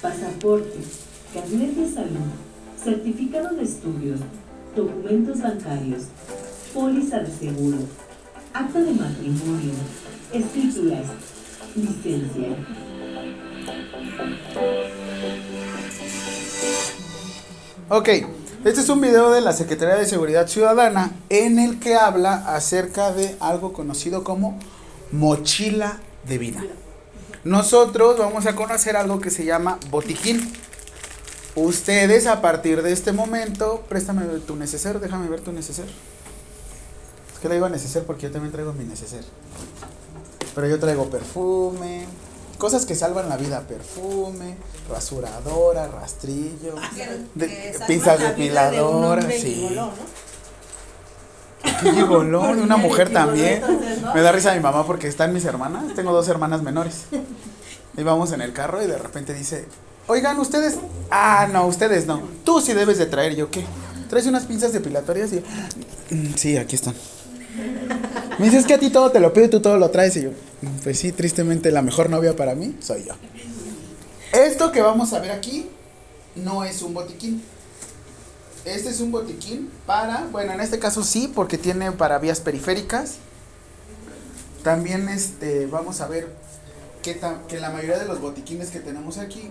pasaporte, carnet de salud, certificado de estudios, documentos bancarios, póliza de seguro, acta de matrimonio, escrituras, licencia. Ok, este es un video de la Secretaría de Seguridad Ciudadana en el que habla acerca de algo conocido como mochila de vida. Nosotros vamos a conocer algo que se llama botiquín. Ustedes a partir de este momento, préstame tu neceser, déjame ver tu neceser. Es que le digo neceser porque yo también traigo mi neceser. Pero yo traigo perfume, cosas que salvan la vida, perfume, rasuradora, rastrillo, de- pinzas depiladoras, sí. Gigolón, una mujer también. Me da risa mi mamá porque están mis hermanas, tengo dos hermanas menores. Íbamos en el carro y de repente dice, oigan, ustedes, ah, no, ustedes no, tú sí debes de traer, yo qué, traes unas pinzas depilatorias y yo, "Mm, sí, aquí están. Me dices que a ti todo te lo pido y tú todo lo traes y yo, "Mm, pues sí, tristemente la mejor novia para mí soy yo. Esto que vamos a ver aquí no es un botiquín. Este es un botiquín para, bueno, en este caso sí, porque tiene para vías periféricas. También este, vamos a ver que, que la mayoría de los botiquines que tenemos aquí,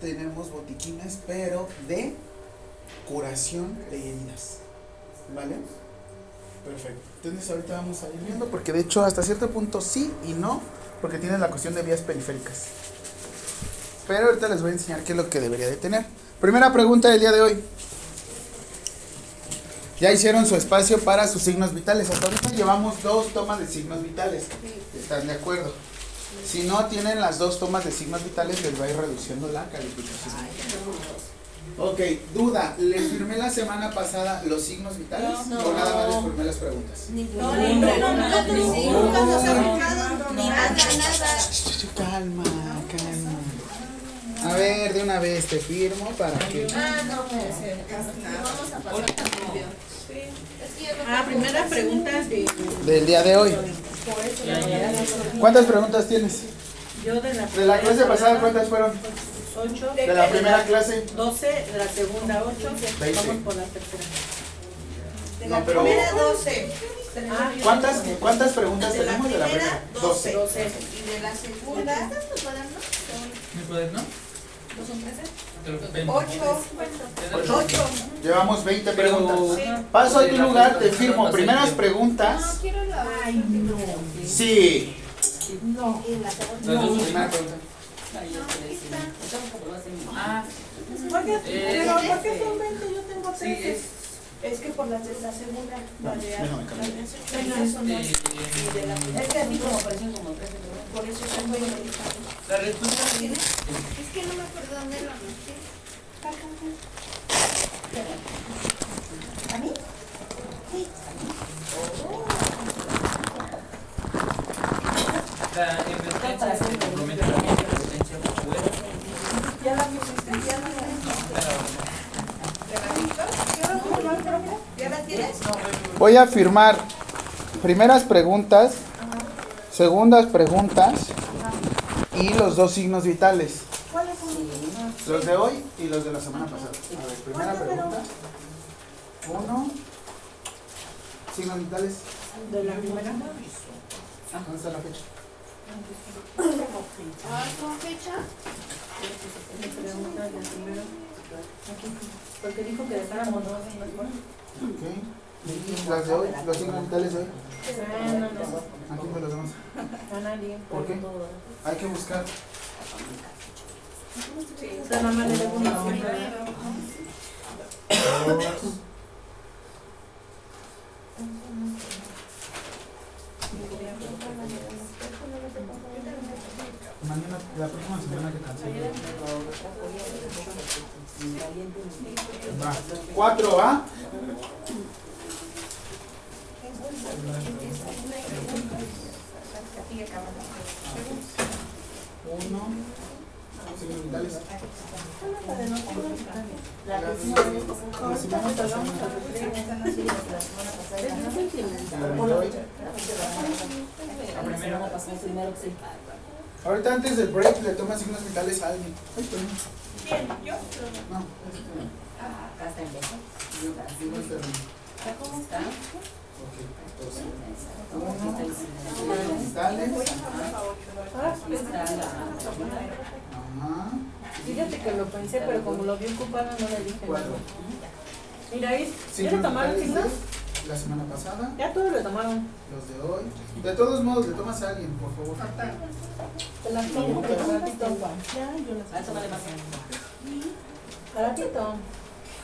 tenemos botiquines, pero de curación de heridas. ¿Vale? Perfecto. Entonces ahorita vamos a ir viendo, porque de hecho hasta cierto punto sí y no, porque tiene la cuestión de vías periféricas. Pero ahorita les voy a enseñar qué es lo que debería de tener. Primera pregunta del día de hoy. Ya hicieron su espacio para sus signos vitales. Hasta ahorita llevamos dos tomas de signos vitales. ¿Están de acuerdo? Si no tienen las dos tomas de signos vitales, les va a ir reduciendo la calificación. Ok, duda. ¿Les firmé la semana pasada los sigos vitales? No. ¿O nada más les firmé las preguntas? No, no, nada. Calma, calma. A ver, de una vez te firmo para que. Ah, no puede ser. Vamos a pasar. Ah, primera pregunta de. Del día de hoy. ¿Cuántas preguntas tienes? Yo de la De la clase pasada, ¿cuántas fueron? 8. De la primera clase. 12, de la segunda 8. Veinte. Vamos por la tercera. De No, la pero- primera 12. Ah, ¿Cuántas, ¿Cuántas preguntas De la tenemos de la primera primera? 12. 12. Y de la segunda. ¿Mi cuaderno? ¿No son 13? Te lo vendo. 8. Ocho. 8. Llevamos 20 Pero- preguntas. Paso a tu lugar, te firmo. Primeras preguntas. quiero la. Ay, no. Sí. No. Las dos Primera pregunta. Ah, ¿Por qué? Eh, Pero ¿por qué son 20? Yo tengo sí, 13. es. Es que por la de la segunda. La de eso no. la Es que a mí como parecen como 13. Por eso tengo yo lista. La respuesta Es que no me acuerdo dónde lo anoté. ¿A mí? La emergencia se compromete a la competencia fuera. Ya la pusiste, ya la ¿Ya la tienes? Voy a firmar primeras preguntas, segundas preguntas y los dos signos vitales. ¿Cuáles son? Los de hoy y los de la semana pasada. A ver, primera pregunta. Uno. Signos vitales. De la primera. ¿Dónde está la fecha? Ah, ¿con fecha? Porque dijo que dejáramos dos. Ok. Las de hoy, los de hoy. Me ¿Por qué? Hay que buscar. Mañana, la próxima semana que cancele. Va. 4A. La primera. Ahorita antes del break le toma signos vitales a alguien. Ay, perdón. ¿Quién? ¿Yo? No, este. Acá está el beso. Signos vitales. ¿Cómo está? Uno, Ajá. Fíjate que lo pensé, pero como lo vi ocupado no le dije nada. Mira, ¿ya Signos le tomaron signos? La semana pasada, Ya todos lo tomaron. los de hoy. De todos modos, le tomas a alguien, por favor. Te las tomo. Ya, yo las más.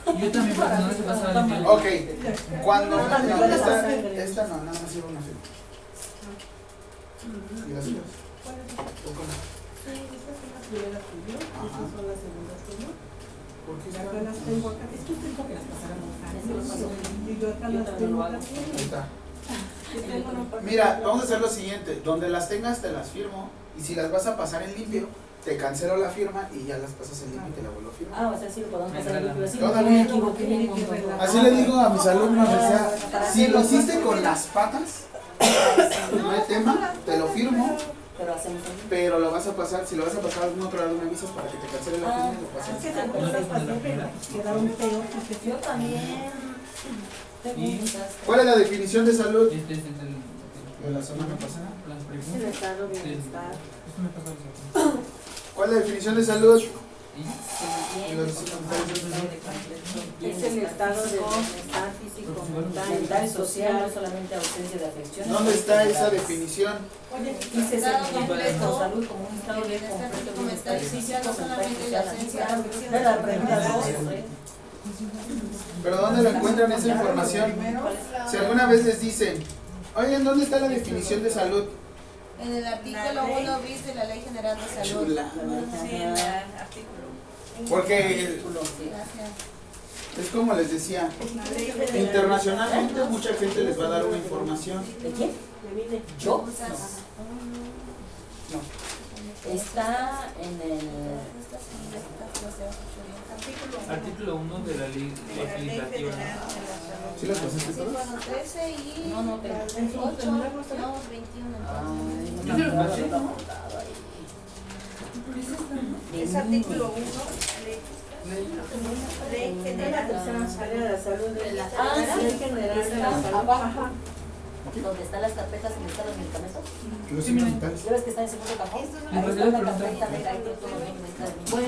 Yo también, porque no se pasa la limpieza. Ok, cuando. No, esta, esta no, nada más lleva una firma. ¿Y las otras? ¿O cómo? Sí, estas son las primeras que yo, estas son las segundas que yo. ¿Por qué Y está? acá las tengo acá. Es que tengo que las pasaron Y yo acá las tengo. Ahí está. Mira, vamos a hacer lo siguiente. Donde las tengas, te las firmo. Y si las vas a pasar en limpio, te cancelo la firma y ya las pasas en limpio y te la vuelvo a firmar. Ah, o sea, sí lo podemos pasar en limpio. Un montón. Así le digo a mis alumnos, o sea, si lo hiciste con las patas, no hay tema, te lo firmo, Pero hacemos pero lo vas a pasar, si lo vas a pasar a algún otro lado, me avisas para que te cancele la firma y lo Es que se me las pasé, pero quedaron peor porque Yo también. ¿Cuál es la definición de salud Este es el del. de la semana pasada? Las es preguntas. de. ¿Cuál es la definición de salud? Es el estado de bienestar físico, mental, mental y social, no solamente ausencia de afección. ¿Dónde está esa definición? Dice Estado completo. salud como un estado bien Bienestar completo, mental no solamente la ausencia de la ¿Pero dónde la encuentran esa información? Si alguna vez les dicen, oigan, ¿dónde está la definición de salud? En el artículo 1 bis de la Ley General de Salud. Chula. Sí, en el artículo. Porque el- Gracias. es como les decía, internacionalmente mucha gente les va a dar una información. ¿De quién? ¿Yo? No. Está en el... Artículo 1 de la ley legislativa. ¿Sí las pasaste Sí, todas? fueron 13 y No, no tengo. 8, no, 21. Ay, Yo se. Es artículo 1, ley general. de la salud de la Ah, sí. Ley general de la Está salud. ¿Dónde están las carpetas donde están los medicamentos? Los. ¿Ya ves que está en el segundo cajón? Ahí está la carpeta negra, ahí todo lo que está Bueno,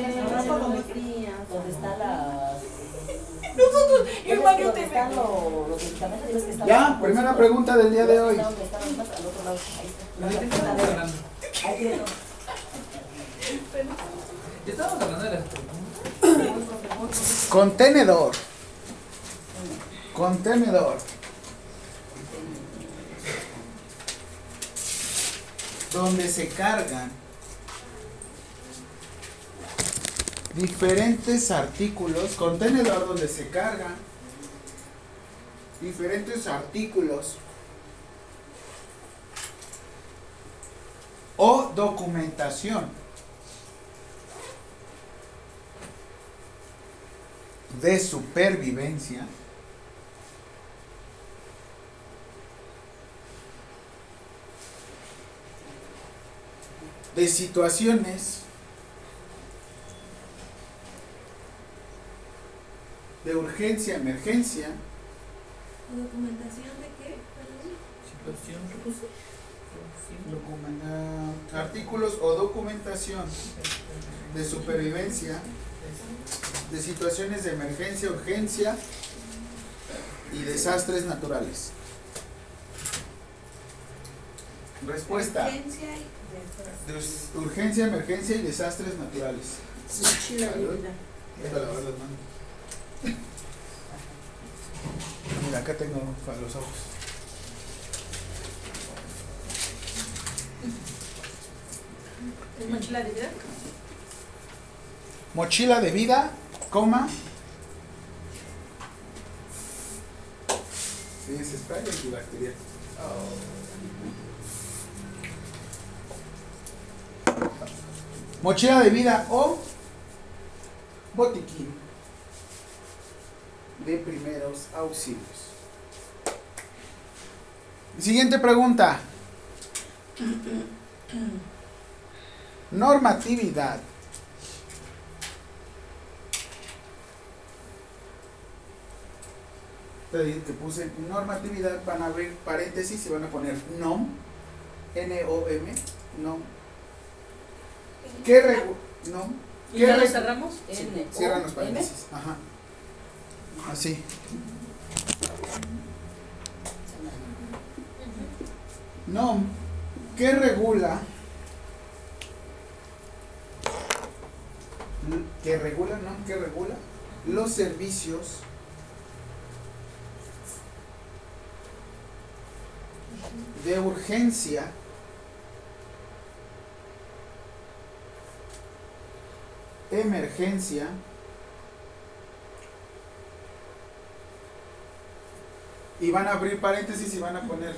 Donde están las... Nosotros, ¿Ya ves que donde están lo- los medicamentos? ¿Ya ves que están Ya, los- primera pregunta del día de hoy. Está donde están los demás, al otro lado. Ahí. Contenedor. Contenedor. Donde se cargan diferentes artículos. Contenedor donde se cargan diferentes artículos o documentación de supervivencia de situaciones de urgencia, emergencia, ¿Documentación de qué? Situación, ¿qué puse? documenta- artículos o documentación de supervivencia de situaciones de emergencia, urgencia y desastres naturales. Respuesta. Urgencia y De us- urgencia, emergencia y desastres naturales. Manos. Mira, acá tengo para los ojos. ¿Es mochila de vida? Mochila de vida, coma. Sí, es spray antibacterial. Mochila de vida o botiquín de primeros auxilios. Siguiente pregunta. Normatividad. Te puse normatividad, van a abrir paréntesis y van a poner NOM, N-O-M, NOM. ¿Qué regu- NOM? ¿Y ¿Qué ya lo regu- cerramos? Sí, N, cierran los paréntesis. Ajá. Así. NOM, que regula que regula, ¿no? Que regula los servicios de urgencia emergencia y van a abrir paréntesis y van a poner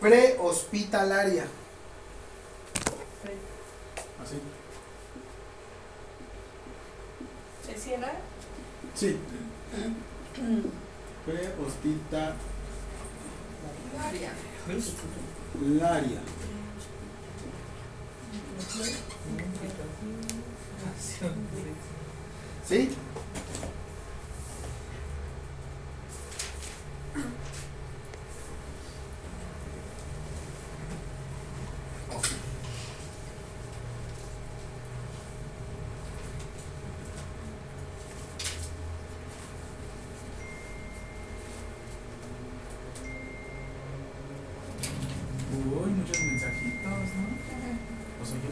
prehospitalaria. Así. ¿Se cierra? Sí. Prehospitalaria. ¿Sí? Uy, muchos mensajitos, ¿no? ¿O soy yo?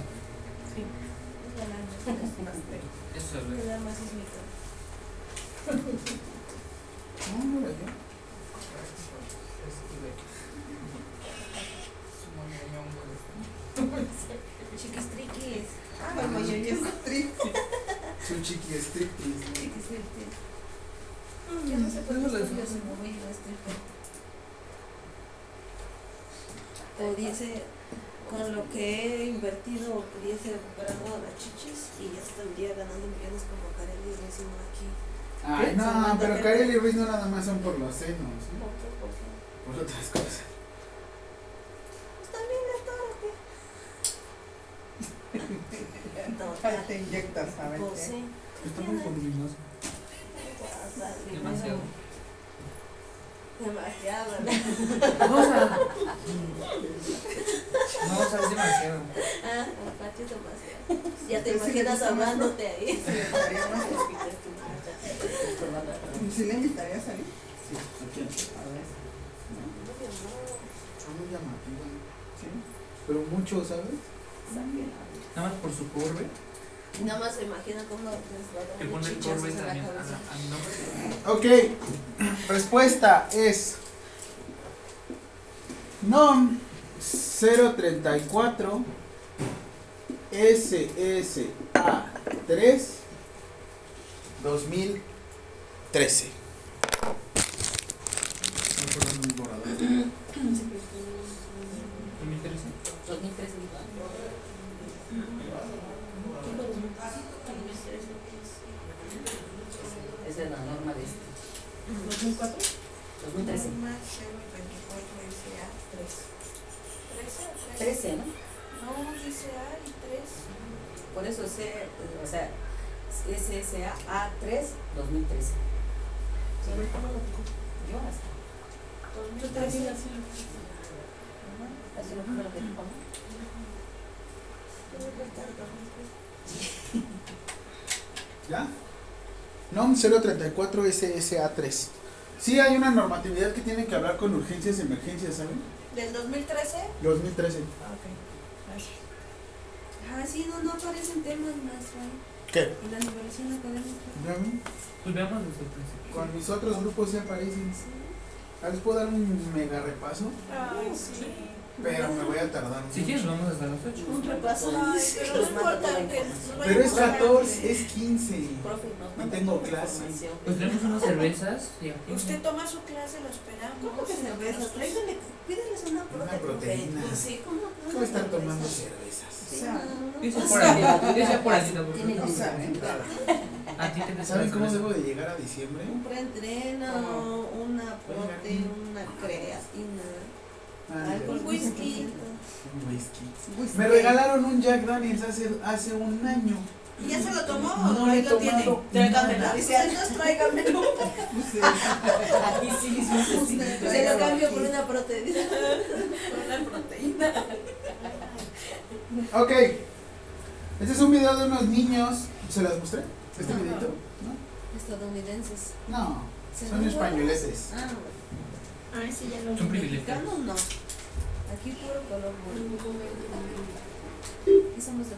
Eso es Le da más sísmico. No, no era yo. Chiquistriquis. Ah, Ah, como yo, yo. Soy chiqui striptease. ¿no? Chiquistriquis. Yo no sé por qué estudio se movió este. O dice, con lo que he invertido pudiese recuperar todas las chichis y ya hasta el día ganando millones como Kareli y Racimo aquí. Ay, no, pero Karel y Ruiz no nada más son por los senos, ¿no? Otro por qué. por otras cosas. Pues también es todo lo que. Ahora te inyectas, ¿sabes? Pues sí. Está muy voluminoso. Guárdale, Demasiado. Demasiado. No, o sea. No, o sea, es demasiado. Ah, Apache demasiado. Ya te imaginas ahogándote ahí. ¿Sí le invitaría a salir? Sí, aquí. A ver. Está muy llamativa. Sí. Pero mucho, ¿sabes? Nada más por su curve. Nada más se imagina cómo Que pone el curve en la también a, a nombre. Ok. Respuesta es. NOM 034 SSA 3 2013. Estoy acordando mi borrador. 2013. 2013 dijo. Esa es la norma de este. ¿2004? 2013. Norma 024 SA 3. 13, ¿no? No, dice A y 3. Por eso C, eh, o sea, SSA A3 2013. Yo hasta. Yo también así lo Así lo primero que dijo, ¿no? ¿Ya? NOM 034 SSA 3. Sí, hay una normatividad que tiene que hablar con urgencias y emergencias, ¿saben? ¿Del 2013? 2013. Ah, ok. Gracias. Ah, sí, no, no aparecen temas más. ¿Qué? En la liberación académica. ¿Ya ven? Pues veamos desde el principio. Con mis otros grupos sí aparecen. Ah, Les puedo dar un mega repaso, Ay, sí. Pero me voy a tardar Si quieres, vamos hasta las 8. Un repaso. Ay, pero no importa que nos vaya Pero es a pasar 14, hambre. es 15. Profe, nos Y manda tengo clase. Pues tenemos unas cervezas. Usted toma su clase, lo esperamos. ¿Cómo que cervezas? Tráigale, pídeles una Una prote, proteína. Pues sí, ¿cómo? ¿Cómo voy a estar tomando cervezas? O sea, Dice por aquí. Dice por aquí Tiene tampoco. o sea, A ti te ¿Saben cómo debo de llegar a diciembre? Un preentreno, una prote, una creatina. Alcohol, ya. whisky. Un whisky. Whisky. Me regalaron un Jack Daniels hace, hace un año. ¿Y ya se lo tomó No o ahí he lo tiene? Tráigamelo. Dice, entonces tráigamelo. Aquí sí, sí, sí. Se lo cambio por una proteína. Por una proteína. Ok. Este es un video de unos niños. ¿Se los mostré? ¿Este No. videito? Estadounidenses. No. No. ¿Se Son españoleses. Ah, bueno. Ay, sí, ya lo Son vi. privilegiados. No. Aquí puro color morado. Y somos de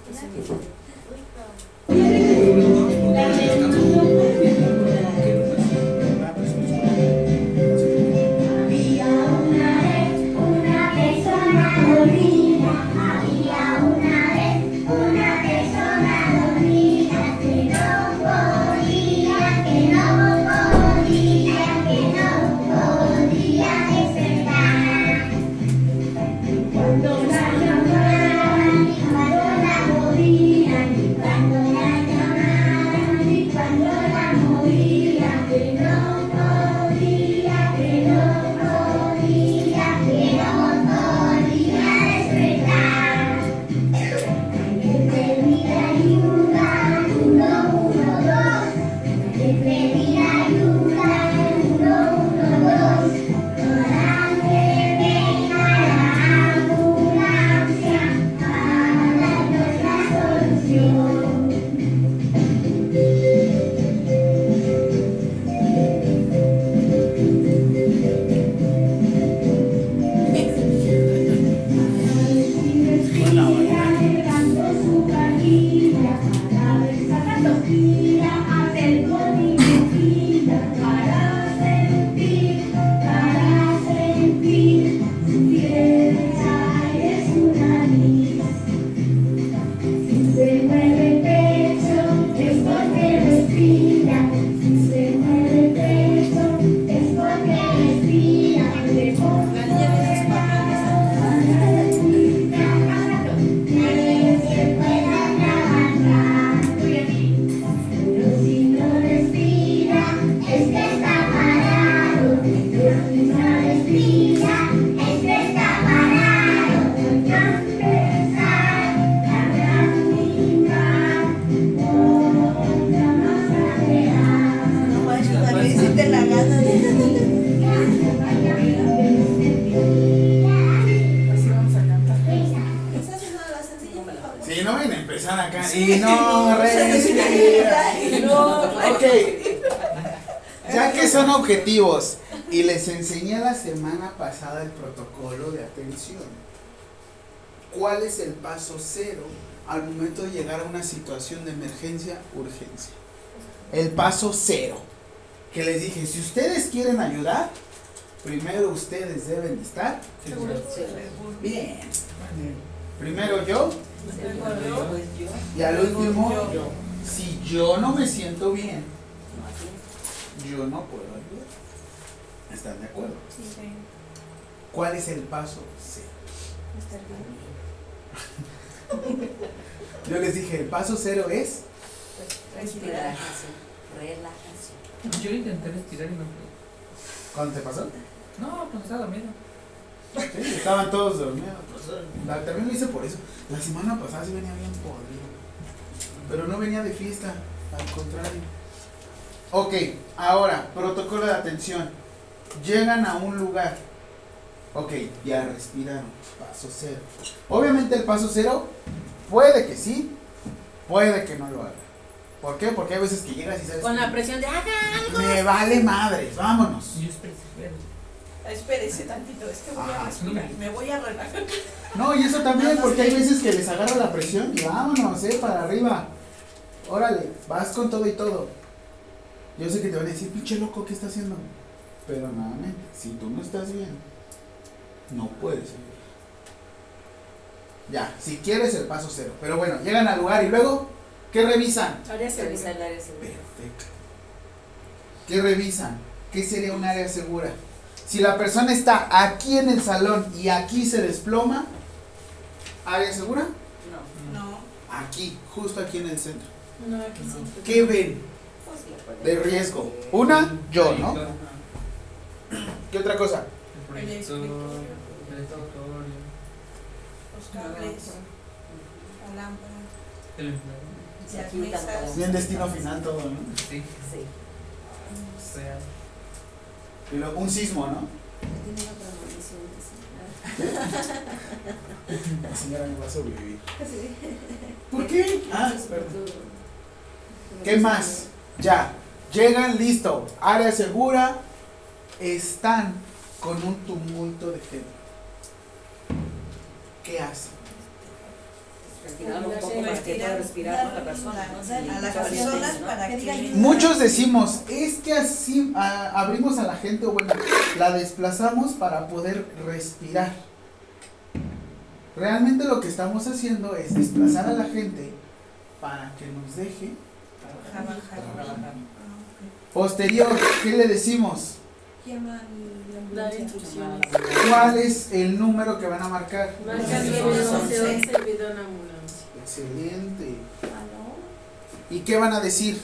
paso cero al momento de llegar a una situación de emergencia, urgencia? El paso cero. Que les dije, si ustedes quieren ayudar, primero ustedes deben estar bien. Primero yo yo. y al último yo. Si yo no me siento bien, yo no puedo ayudar. ¿Están de acuerdo? ¿Cuál es el paso cero? Yo les dije, el paso cero es Respiración. Relajación. Yo intenté respirar y no pude. ¿Cuándo te pasó? No, pues estaba dormido. Sí, estaban todos dormidos. la- también lo hice por eso. La semana pasada sí venía bien podrido. Pero no venía de fiesta, al contrario. Ok, ahora, protocolo de atención. Llegan a un lugar. Ok, ya respiraron. Paso cero. Obviamente el paso cero puede que sí, puede que no lo haga. ¿Por qué? Porque hay veces que llegas y sabes Con la presión de haga algo. me vale madres, vámonos. Yo espérate. Espérese tantito, es que voy a Ah, respirar. Me voy a relajar. No, y eso también, porque hay veces que les agarra la presión y vámonos, eh, para arriba. Órale, vas con todo y todo. Yo sé que te van a decir, pinche loco, ¿qué está haciendo? Pero nuevamente, si tú no estás bien, no puedes seguir. Ya, si quieres el paso cero. Pero bueno, llegan al lugar y luego, ¿qué revisan? Área segura. el área segura. Perfecto. ¿Qué revisan? ¿Qué sería un área segura? Si la persona está aquí en el salón y aquí se desploma, ¿área segura? No. No. Aquí, justo aquí en el centro. No, aquí sí. ¿Qué ven Pues de riesgo? Una, yo, ¿no? ¿Qué otra cosa? El Los cables, la lámpara, El empleo. Bien destino final todo, ¿no? Sí. Sí. O sea, Y luego un sismo, ¿no? La señora no va a sobrevivir. ¿Por qué? Ah, perdón. ¿Qué más? Ya. Llegan, listo. Área segura. Están con un tumulto de gente. ¿Qué hacen? Respirar un poco para que pueda respirar ¿no? la persona, A las personas para que Muchos decimos, es que así abrimos a la gente, o bueno, la desplazamos para poder respirar. Realmente lo que estamos haciendo es desplazar a la gente para que nos deje trabajar. trabajar. Posterior, ¿qué le decimos? A Dar instrucciones. ¿Cuál es el número que van a marcar? Marca Sí, 911 sí. pido una ambulancia. Excelente. ¿Y qué van a decir?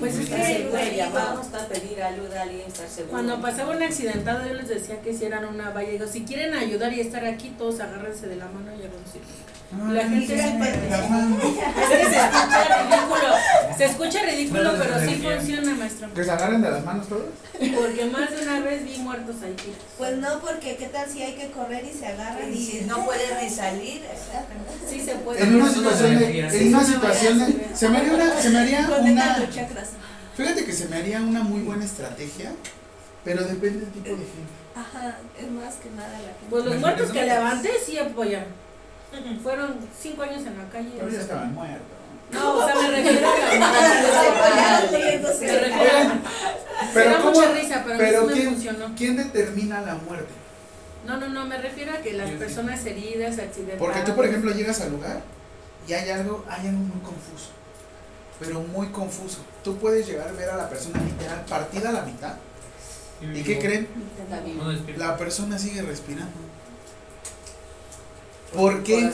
Pues es que llamamos para pedir ayuda a alguien, estar seguro. Cuando pasaba un accidentado yo les decía que hicieran una valla. Digo, si quieren ayudar y estar aquí, todos agárrense de la mano y háganse. La gente mano. Es que se escucha ridículo. Se escucha ridículo, pero sí funciona, maestro. ¿Que se agarren de las manos todos? Porque más de una vez vi muertos ahí. Pues no, porque qué tal si hay que correr y se agarran Y no pueden ni salir, Sí se puede. En una situación de, en una situación de, se me haría una, se me haría una, fíjate que se me haría una muy buena estrategia, pero depende del tipo de gente. Ajá, es más que nada la gente. Pues los muertos que levanté sí apoyan. Fueron cinco años en la calle. Pero ya estaban muertos. No, o sea, me refiero a Apoyaron, Me refiero a- pero ¿cómo, mucha risa, pero, pero me quién, funcionó. quién determina la muerte? No, no, no, me refiero a que las personas heridas, accidentadas. Porque tú, por ejemplo, llegas al lugar y hay algo, hay algo muy confuso, pero muy confuso. Tú puedes llegar a ver a la persona literal partida a la mitad. ¿Y qué creen? La persona sigue respirando. Porque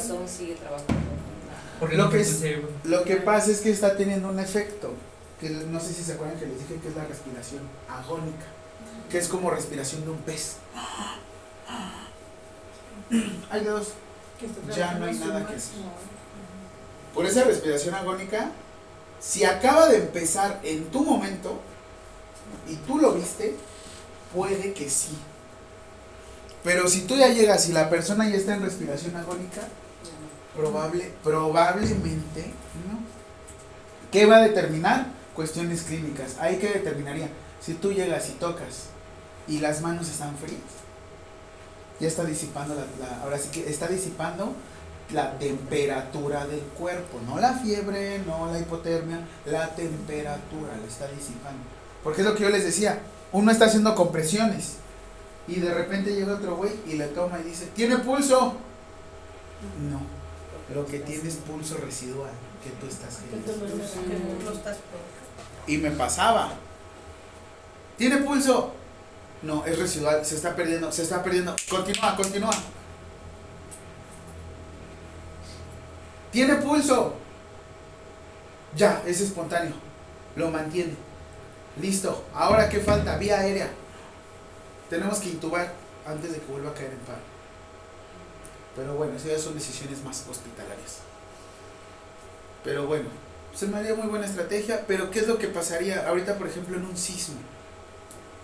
Lo que es-. Lo que pasa es que está teniendo un efecto, que no sé si se acuerdan que les dije que es la respiración agónica, que es como respiración de un pez. Hay de dos. Ya no hay nada que máximo. Por esa respiración agónica, si acaba de empezar en tu momento y tú lo viste, puede que sí. Pero si tú ya llegas y la persona ya está en respiración agónica, probable, probablemente no. ¿Qué va a determinar? Cuestiones clínicas. Ahí que determinaría. Si tú llegas y tocas y las manos están frías, ya está disipando la, la- ahora sí que está disipando la temperatura del cuerpo, no la fiebre, no la hipotermia, la temperatura la está disipando. Porque es lo que yo les decía, uno está haciendo compresiones y de repente llega otro güey y le toma y dice, ¿tiene pulso? No, lo que tiene es pulso residual que tú estás. Y me pasaba. ¿Tiene pulso? No, es residual, se está perdiendo, se está perdiendo. Continúa, continúa. ¿Tiene pulso? Ya, es espontáneo. Lo mantiene. Listo. Ahora, ¿qué falta? Vía aérea. Tenemos que intubar antes de que vuelva a caer en paro. Pero bueno, esas ya son decisiones más hospitalarias. Pero bueno, se me haría muy buena estrategia, pero ¿qué es lo que pasaría ahorita, por ejemplo, en un sismo?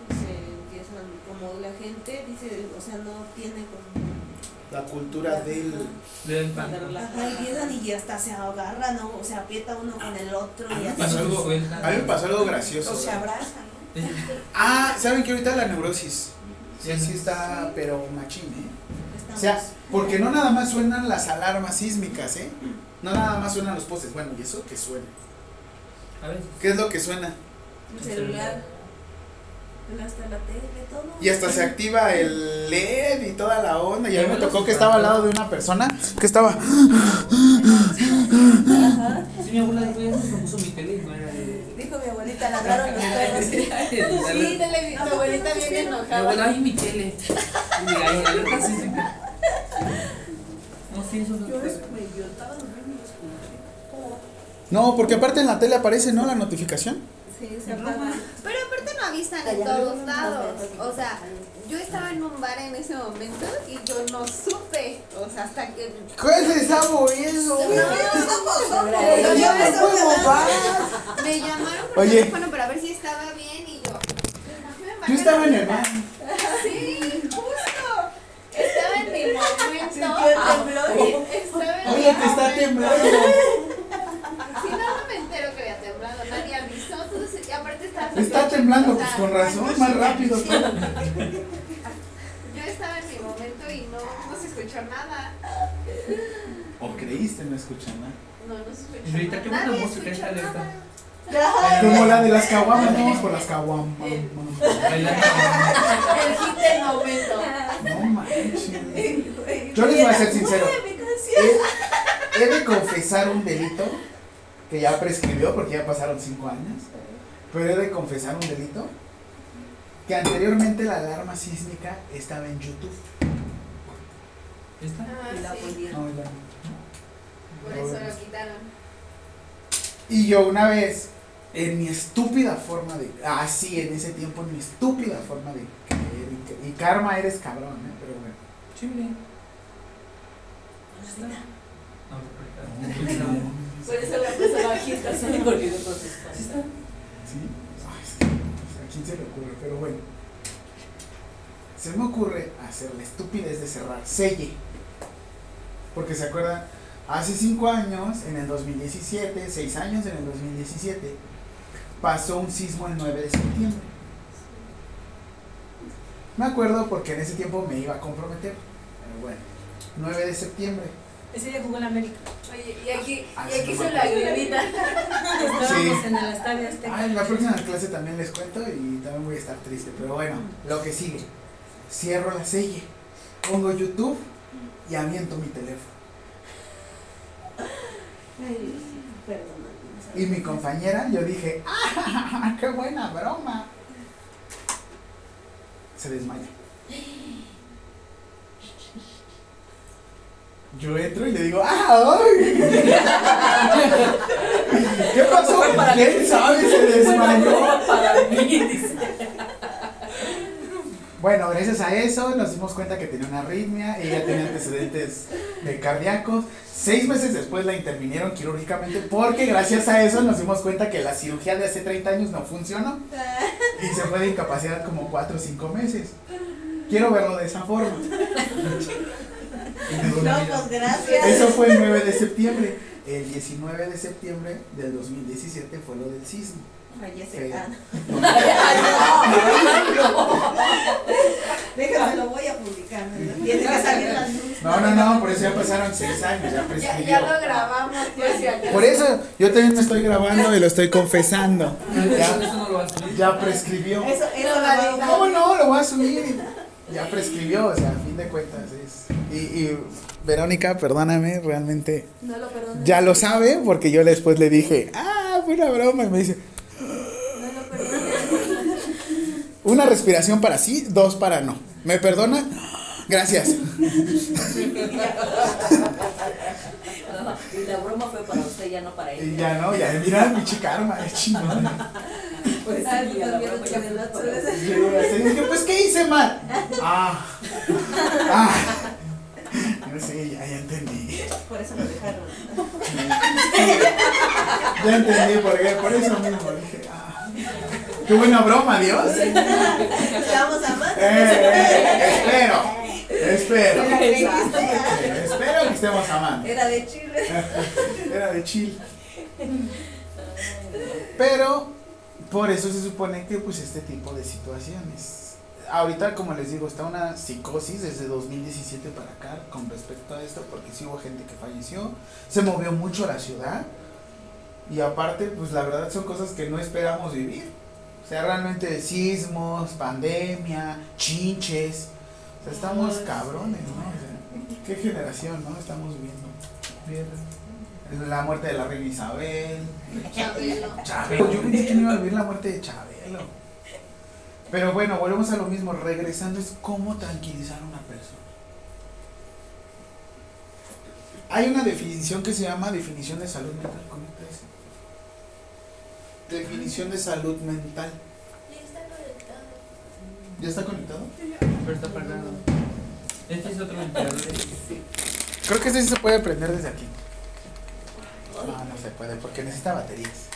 Se empiezan, como la gente dice, o sea, no tiene como. La cultura del... Del pan. Ajá, empiezan y hasta se agarran, ¿no? o se aprieta uno con el otro y así. pasó algo- A mí me pasó algo gracioso. O se abrazan. Ah, ¿saben que ahorita la neurosis? Sí, Ya. sí está, pero machín, ¿eh? O Estamos- sea, porque no nada más suenan las alarmas sísmicas, ¿eh? No nada más suenan los postes. Bueno, ¿y eso qué suena? A veces. ¿Qué es lo que suena? el celular, hasta la tele, todo. Y hasta se activa el LED y toda la onda. Y a mí me tocó que estaba al lado de una persona que estaba... Ajá. Sí, mi abuela ya se puso mi tele y. Dijo mi abuelita, ladraron los perros. Sí, Sí, tele, mi abuelita bien Mi enojada. abuela, ay, mi tele. Y diga, ay, alerta sísmica. No, sí, eso no Yo fue. eso me yo estaba durmiendo y lo escuché. No, porque aparte en la tele aparece, ¿no? La notificación. Sí, se apaga. Pero avisan en todos lados. O sea, yo estaba en un bar en ese momento y yo no supe. O sea, hasta que. ¿Cuál se está moviendo? No, Pero ya me puedo más. Me llamaron por Oye. teléfono para ver si estaba bien y yo. me Yo estaba en el baño. Sí, justo. Estaba en mi momento. Estaba en Oye, mi te está momento. temblando. Si no, no me entero que había temblado. Nadie avisó. Entonces, y aparte estaba. Está temblando, pues con razón, más rápido. sí. todo. Yo estaba en mi momento y no, no se escuchó nada. ¿O creíste no escuchar nada? No, no se escuchó nada. qué buena Nadie música escuchó esta de esta. nada. Como la de las caguamas, vamos por las caguamas. El hit del momento. No manches. Yo les voy a ser sincero. He, he de confesar un delito que ya prescribió porque ya pasaron cinco años. Pero he de confesar un delito que anteriormente la alarma sísmica estaba en YouTube. ¿Esta? Y la Ah, sí. No, ya no. Por eso lo quitaron. Y yo una vez, en mi estúpida forma de. Ah, sí, en ese tiempo, en mi estúpida forma de creer. Y, karma eres cabrón, ¿eh? Pero bueno. Chévere. Por eso la puso bajita. Se me olvidó contestar. ¿Sí está? ¿Sí? Ay, que, pues, ¿A quién se le ocurre? Pero bueno. Se me ocurre hacer la estupidez de cerrar Selle. Porque se acuerdan, hace 5 años, en el 2017, 6 años en el 2017, pasó un sismo el 9 de septiembre. Me acuerdo porque en ese tiempo me iba a comprometer. Pero bueno, 9 de septiembre. Ese día jugó en América. Oye, y aquí, Ah, y sí, aquí me acuerdo. lagrimita. Estábamos en el estadio Azteca. Ah, en la próxima clase también les cuento y también voy a estar triste. Pero bueno, lo que sigue. Cierro la selle, pongo YouTube y aviento mi teléfono. Ay. Y mi compañera, yo dije, ¡ah! ¡Qué buena broma! Se desmaya. Yo entro y le digo, ¡ah! ay! ¿Qué pasó? ¿Quién sabe? Se desmayó. Para mí, dice. Bueno, gracias a eso nos dimos cuenta que tenía una arritmia, ella tenía antecedentes de cardíacos. Seis meses después la intervinieron quirúrgicamente porque gracias a eso nos dimos cuenta que la cirugía de hace 30 años no funcionó y se fue de incapacidad como 4 o 5 meses. Quiero verlo de esa forma. No, pues gracias. Eso fue el 9 de septiembre. El 19 de septiembre del 2017 fue lo del sismo. Ay, ya Sí. sé. Ah, Déjame, lo voy a publicar. ¿no? Tiene que salir las luces. No, no, no, por eso ya pasaron 6 años, ya Ya, prescribió. ya lo grabamos, pues ya. Por eso yo también me estoy grabando y lo estoy confesando. Ya, no ya prescribió. Eso, eso lo va a ¿Cómo no? Lo voy a subir. Ya prescribió, o sea, a fin de cuentas es. Y, y Verónica, perdóname, realmente No lo perdones. ya lo sabe porque yo después le dije, ah, fue una broma. Y me dice, No lo perdones. una respiración para sí, dos para no. ¿Me perdona? Gracias. No, y la broma fue para usted, ya no para Y él. ya no, ya mira mi chicarma, es chingón. Pues Ah, sí, ya la broma ya fue para usted. Pues, ¿qué hice mal? Ah. Ah. Sé, ya, ya entendí. Por eso lo dejaron. Ya entendí por qué, por eso mismo dije, ah. Qué buena broma, Dios. Eh, Estamos amando. eh, espero. Espero. Chile. Eh, Espero que estemos amando. Era de Chile. Era de chill. Pero por eso se supone que pues este tipo de situaciones. Ahorita como les digo, está una psicosis desde 2017 para acá con respecto a esto, porque sí hubo gente que falleció, se movió mucho la ciudad y aparte pues la verdad son cosas que no esperamos vivir. O sea, realmente sismos, pandemia, chinches. O sea, estamos cabrones, ¿no? O sea, ¿Qué generación, no? Estamos viviendo. La muerte de la reina Isabel. Chabelo. Chabelo. Yo pensé que no iba a vivir la muerte de Chabelo. Pero bueno, volvemos a lo mismo. Regresando es cómo tranquilizar a una persona. Hay una definición que se llama definición de salud mental. Conecta eso. Definición de salud mental. ¿Ya está conectado? Pero está apagado. Este es otro ventilador. Creo que este sí se puede prender desde aquí. No, no se puede porque necesita baterías.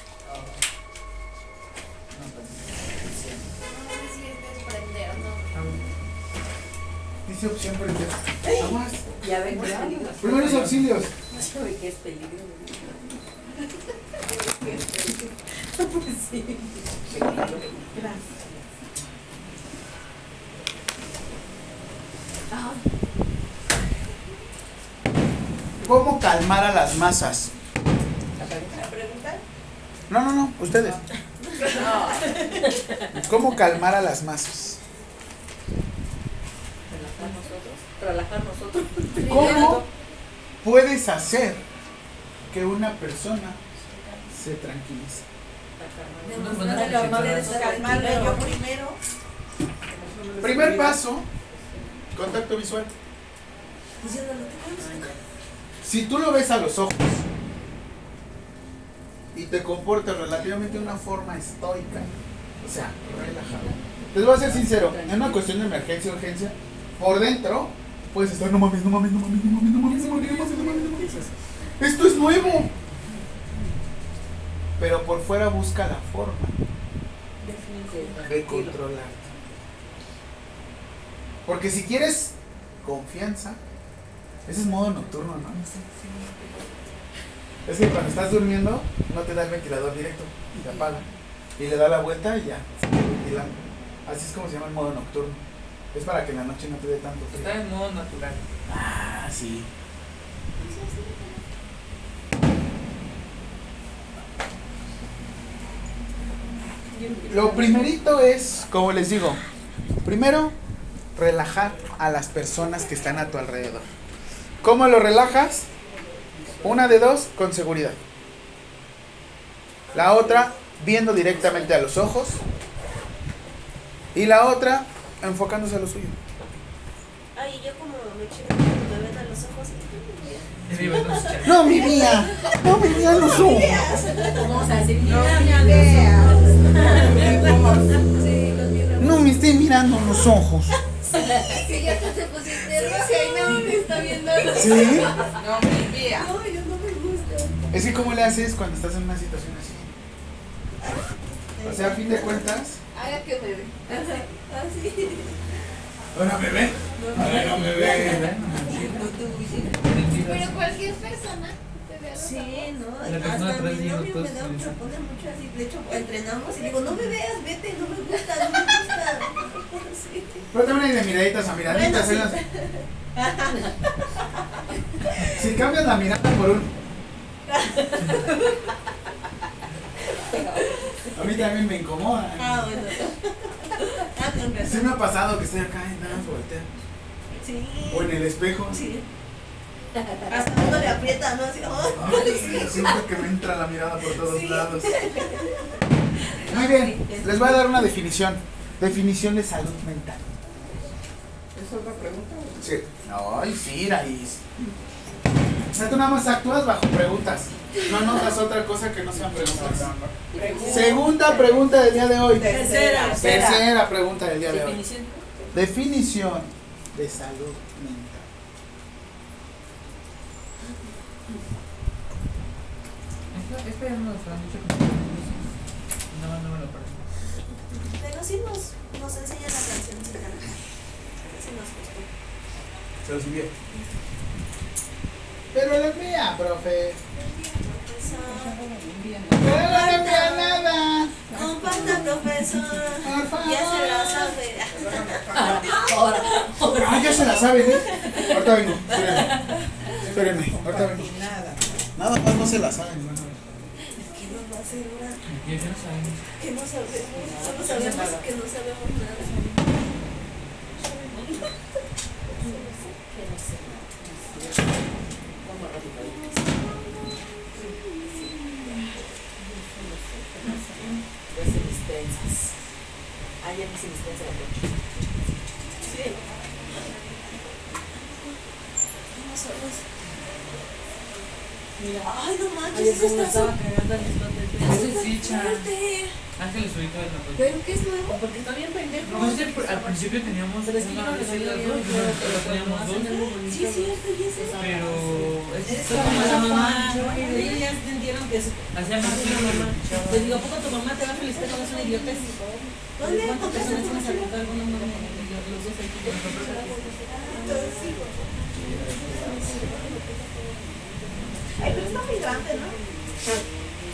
Dice opción prender. Aguas. Ya ven. Primeros auxilios. Ven que es peligro. Pues sí. ¿Cómo calmar a las masas? ¿La pregunta? No, no, no, ustedes. ¿Cómo calmar a las masas? Relajar nosotros. ¿Cómo puedes hacer que una persona se tranquilice? Yo primero. Primer paso, contacto visual. Diciéndole, ¿te acuerdas? Si tú lo ves a los ojos y te comportas relativamente de una forma estoica, o sea, relajado. Les voy a ser sincero, en una cuestión de emergencia o urgencia, por dentro puedes estar, no mames, no mames, no mames, no mames, no mames, no mames, no mames, no mames, no mames. Esto es nuevo. Pero por fuera busca la forma de controlar. Porque si quieres confianza, ese es modo nocturno, ¿no? Es que cuando estás durmiendo, no te da el ventilador directo, te apaga. Y le da la vuelta y ya, se. Así es como se llama el modo nocturno. Es para que en la noche no te dé tanto frío. Está en modo natural. Ah, sí. Lo primerito es, como les digo, primero relajar a las personas que están a tu alrededor. ¿Cómo lo relajas? Una de dos, con seguridad. La otra, viendo directamente a los ojos. Y la otra, enfocándose a lo suyo. Ay, yo como me chico cuando me ven a los ojos. Mi. No, mi vida. No, mi vida, los ojos. Vamos a decir, No me. No esté mirando los ojos. Si ya te, te pusiste roja y no me está viendo. ¿Sí? No me veas. No, yo no me gusta. Es que ¿cómo le haces cuando estás en una situación así? O sea, a fin de cuentas... Haga que me ve. Así. Ahora me ve. Ahora no me ve. Pero cualquier persona Sí, no, La hasta mi novio me da esa. pone mucho así, de hecho entrenamos y digo, no me veas, vete, no me gusta, no me gusta. Sí. Pero también hay de miraditas a miraditas. Bueno, ¿eh? Si cambias la mirada por un... A mí también me incomoda. Ah, bueno. Ah, con Sí me ha pasado que estoy acá y nada más volteo. Sí. O en el espejo. Sí. Hasta uno le aprieta, ¿no? Así, oh. Ay, siento que me entra la mirada por todos lados. Muy bien, les voy a dar una definición. Definición de salud mental. ¿Es otra pregunta? Sí. Ay, sí, Raíz. O sea, tú nada más actúas bajo preguntas. No notas otra cosa que no sean preguntas. Segunda pregunta del día de hoy. Tercera. Tercera pregunta del día de hoy. Definición. Definición de salud mental. Esto, esto ya nos lo han dicho No, no me lo parece. Pero sí nos, nos enseña la cancioncita. Sí nos gustó. Se lo sirvió. Pero la es mía, profe. Nada. Comparta, profesor. Ya se la sabe. Ahora, ahora. Ah, ya se la saben, ¿eh? Ahorita vengo. Espérenme. Ahorita vengo. Nada más no se la saben. ¿Qué nos va a hacer ahora? ¿Qué no sabemos? Que no sabemos. Solo sabemos que no sabemos nada. Ayer hice distancia de pecho. Sí. Mira. Ay, no manches, eso está cagando al. Ángeles la foto. ¿Pero qué es nuevo? Porque está bien pendejo. No, pues, al principio teníamos pero es que una receta de dos, pero teníamos dos. Sí, sí, es. Pero es como la mamá. Ellos ya entendieron que es. Hacía más que mamá. Te digo, ¿a poco tu mamá te va a felicitar cuando es una idiota? ¿Dónde? ¿Cuántas ¿Por qué personas no tienes a funciona? contar con un mamá? Los dos aquí. Ay, pero está muy grande, ¿no?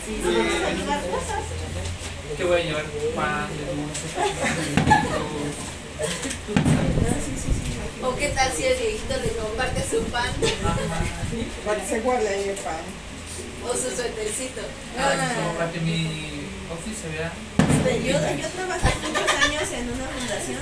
Sí, vamos a llevar cosas. Te voy a llevar pan de dulce. O qué tal si el viejito le comparte su pan Ajá. Se guarda ahí el pan. o su suétercito. Ay, no, para que mi se vea. Yo, yo trabajé muchos años en una fundación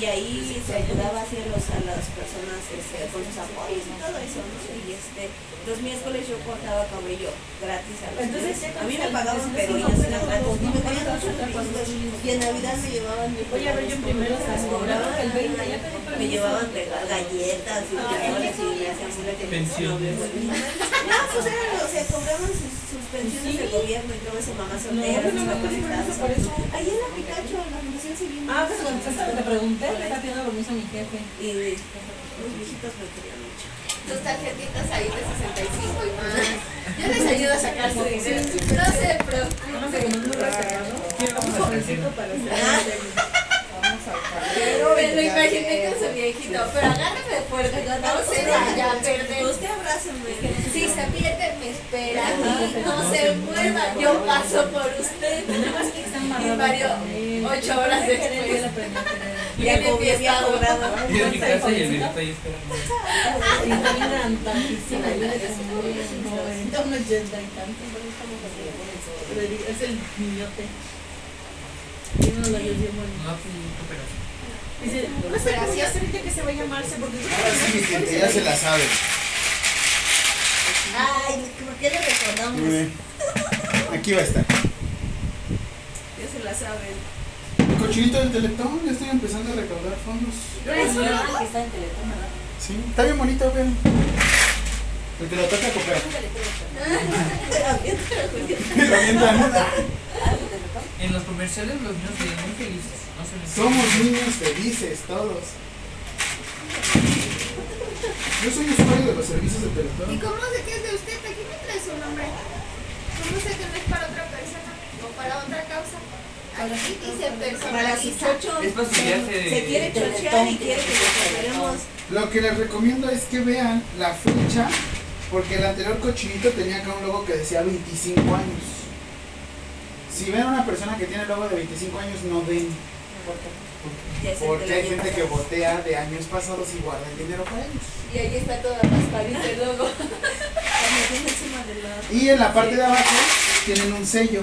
y ahí se ayudaba así a, los, a las personas este, con sus apoyos y todo eso, ¿no? Y este, los miércoles yo cortaba cabello gratis a los Entonces, niños. A mí me pagaban, pero ellos eran gratis. Y me ponían mucho Y en Navidad me llevaban mi Oye, a ver, yo primero las cobraba el 20, ya me llevaban galletas y frijoles y me hacían Pensiones. No, pues era, o sea, cobraban sus, sus pensiones del gobierno y todo eso, mamá soltera, No, sus papás en. Ahí en la Picacho, en la Fundación Civil. Ah, pues cuando te te pregunté, le está pidiendo permiso a mi jefe. Y los viejitos me querían mucho. Tus tarjetitas ahí de 65 y más. Yo les ayudo a sacar su dinero. No se Vamos a preocupen. un reservado. Vamos a para hacer Vamos caldero. Me lo imaginé con su viejito, pero agárrame fuerte, no se vaya a perder. Usted abrázame. Si se pierde, me espera aquí, no se mueva, yo paso por usted. Nada más que están Y Mario, ocho horas después. Y en mi casa y el viejito ahí esperando. Y también eran tantísimas, yo le como un 90, un 80 y tanto. Pero Es el niñote. Tiene unos labios bien bonitos. No, pues, cooperación. Dice, no sé cómo que se va a llamarse porque Ahora sí, mi gente, ya se la sabe. Ay, ¿por qué le recordamos? Aquí va a estar. Ya se la saben. El cochinito del teletón, ya estoy empezando a recaudar fondos. Es una que está en Teletón, ¿verdad? Sí, está bien bonito, vean. El que lo toca. Lo avientan. En los comerciales los niños se ven muy felices. No se les Somos niños felices, todos. Yo soy usuario de los servicios de ¿Y teletón. cómo sé que es de usted? Aquí me trae su nombre. ¿Cómo sé que no es para otra persona o para otra causa? Aquí dice Para su personaliza. chocho. Es para su viaje de- Se quiere chochear y quiere que cobremos. Lo que les recomiendo es que vean la fecha, porque el anterior cochinito tenía acá un logo que decía 25 años. Si ven a una persona que tiene el logo de 25 años, no. Ya es el Porque hay gente que votea de años pasados y guarda el dinero para ellos. Y ahí está toda raspadita el logo. Y en la parte de abajo tienen un sello.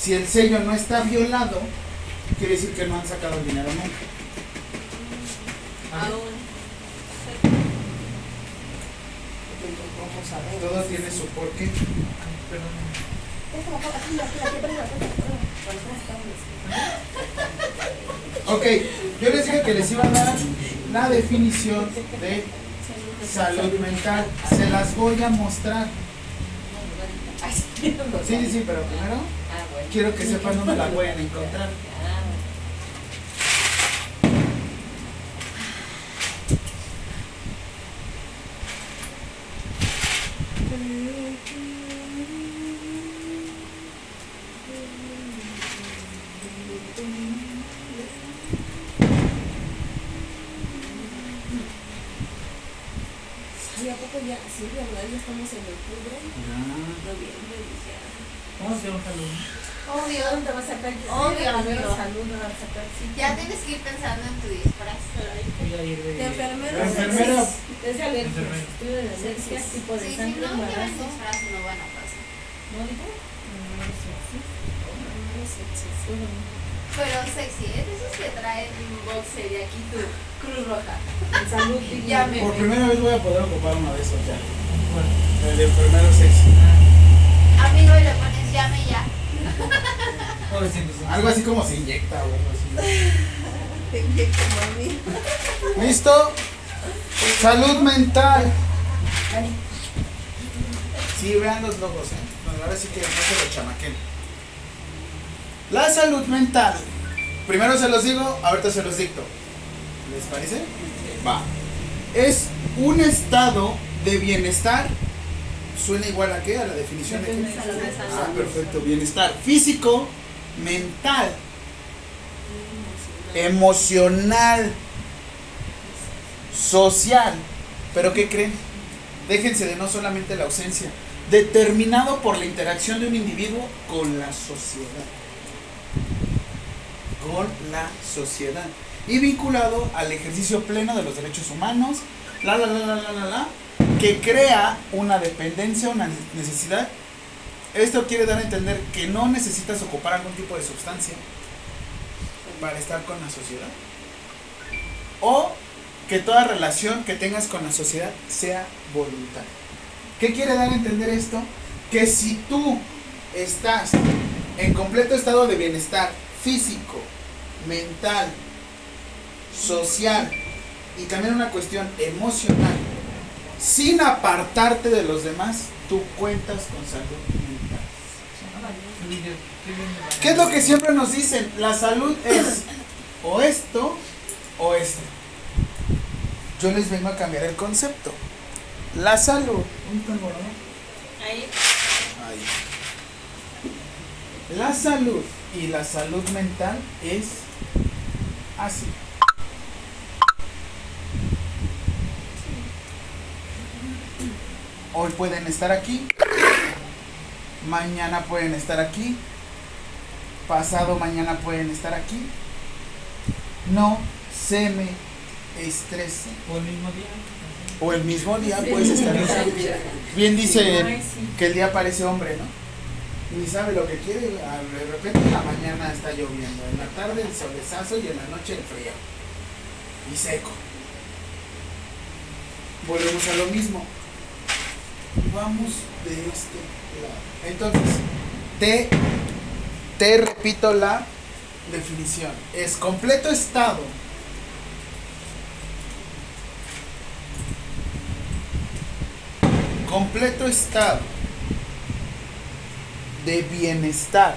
Si el sello no está violado, quiere decir que no han sacado el dinero nunca. Todo tiene su porqué. Ok, yo les dije que les iba a dar la definición de salud mental. Se las voy a mostrar. Sí, sí, sí, pero primero quiero que sepan dónde la pueden encontrar. Ay, ¿a poco ya? Sí, ¿verdad? Ya octubre, noviembre y ya. ¿Cómo se llama Halloween? Obvio. ¿Dónde vas a sacar? Obvio, Primero amigo. salud, vas a sacar. Sí. Ya tienes que ir pensando en tu disfraz. Voy a ir de. De enfermero. Es de alergia. Enfermero. Estudio de alergia, tipo de Sí, si no llevan embarazo. disfraz no van a pasar. ¿No dijo? Pero sexy, es de esos que traen un boxer y aquí tu cruz roja. Salud. Ya me por primera vez voy a poder ocupar uno de esos ya. El de enfermero sexy. Amigo, y le pones llame ya. Algo así como se inyecta o algo así. Te inyecto, mami. ¿Listo? Salud mental. Sí, vean los logos, ¿eh? ahora sí que no se lo chamaquen. La salud mental. Primero se los digo, ahorita se los dicto. ¿Les parece? Va. Es un estado de bienestar. ¿Suena igual a qué? A la definición de qué? Ah, perfecto. Bienestar físico, mental, emocional, social. ¿Pero qué creen? Déjense de no solamente la ausencia, determinado por la interacción de un individuo con la sociedad. Con la sociedad. Y vinculado al ejercicio pleno de los derechos humanos, la, la, la, la, la, la, la, que crea una dependencia, una necesidad. Esto quiere dar a entender que no necesitas ocupar algún tipo de sustancia para estar con la sociedad. O que toda relación que tengas con la sociedad sea voluntaria. ¿Qué quiere dar a entender esto? Que si tú estás en completo estado de bienestar físico, mental, social y también una cuestión emocional, sin apartarte de los demás, tú cuentas con salud mental. ¿Qué es lo que siempre nos dicen? La salud es o esto o esto. Yo les vengo a cambiar el concepto. La salud. Ahí. Ahí. La salud y la salud mental es así. Hoy pueden estar aquí, mañana pueden estar aquí, pasado mañana pueden estar aquí. No se me estresen. O el mismo día. O el mismo día puedes estar aquí. Bien dice que el día parece hombre, ¿no? Ni sabe lo que quiere. De repente en la mañana está lloviendo, en la tarde el solezazo y en la noche el frío. Y seco. Volvemos a lo mismo. Vamos de este lado. Entonces, te, te repito la definición. Es completo estado completo estado de bienestar.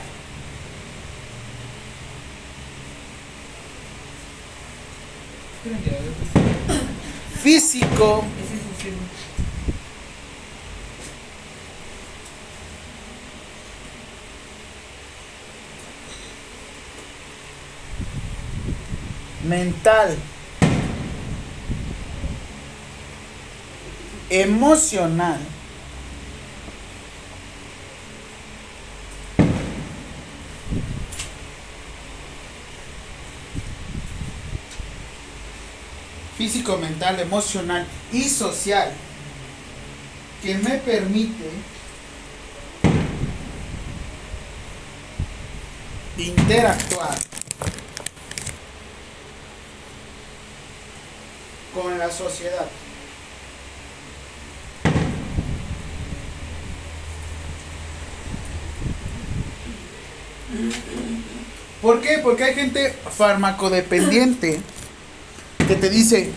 Físico, mental, emocional, físico, mental, emocional y social que me permite interactuar con la sociedad. ¿Por qué? Porque hay gente farmacodependiente que te dice,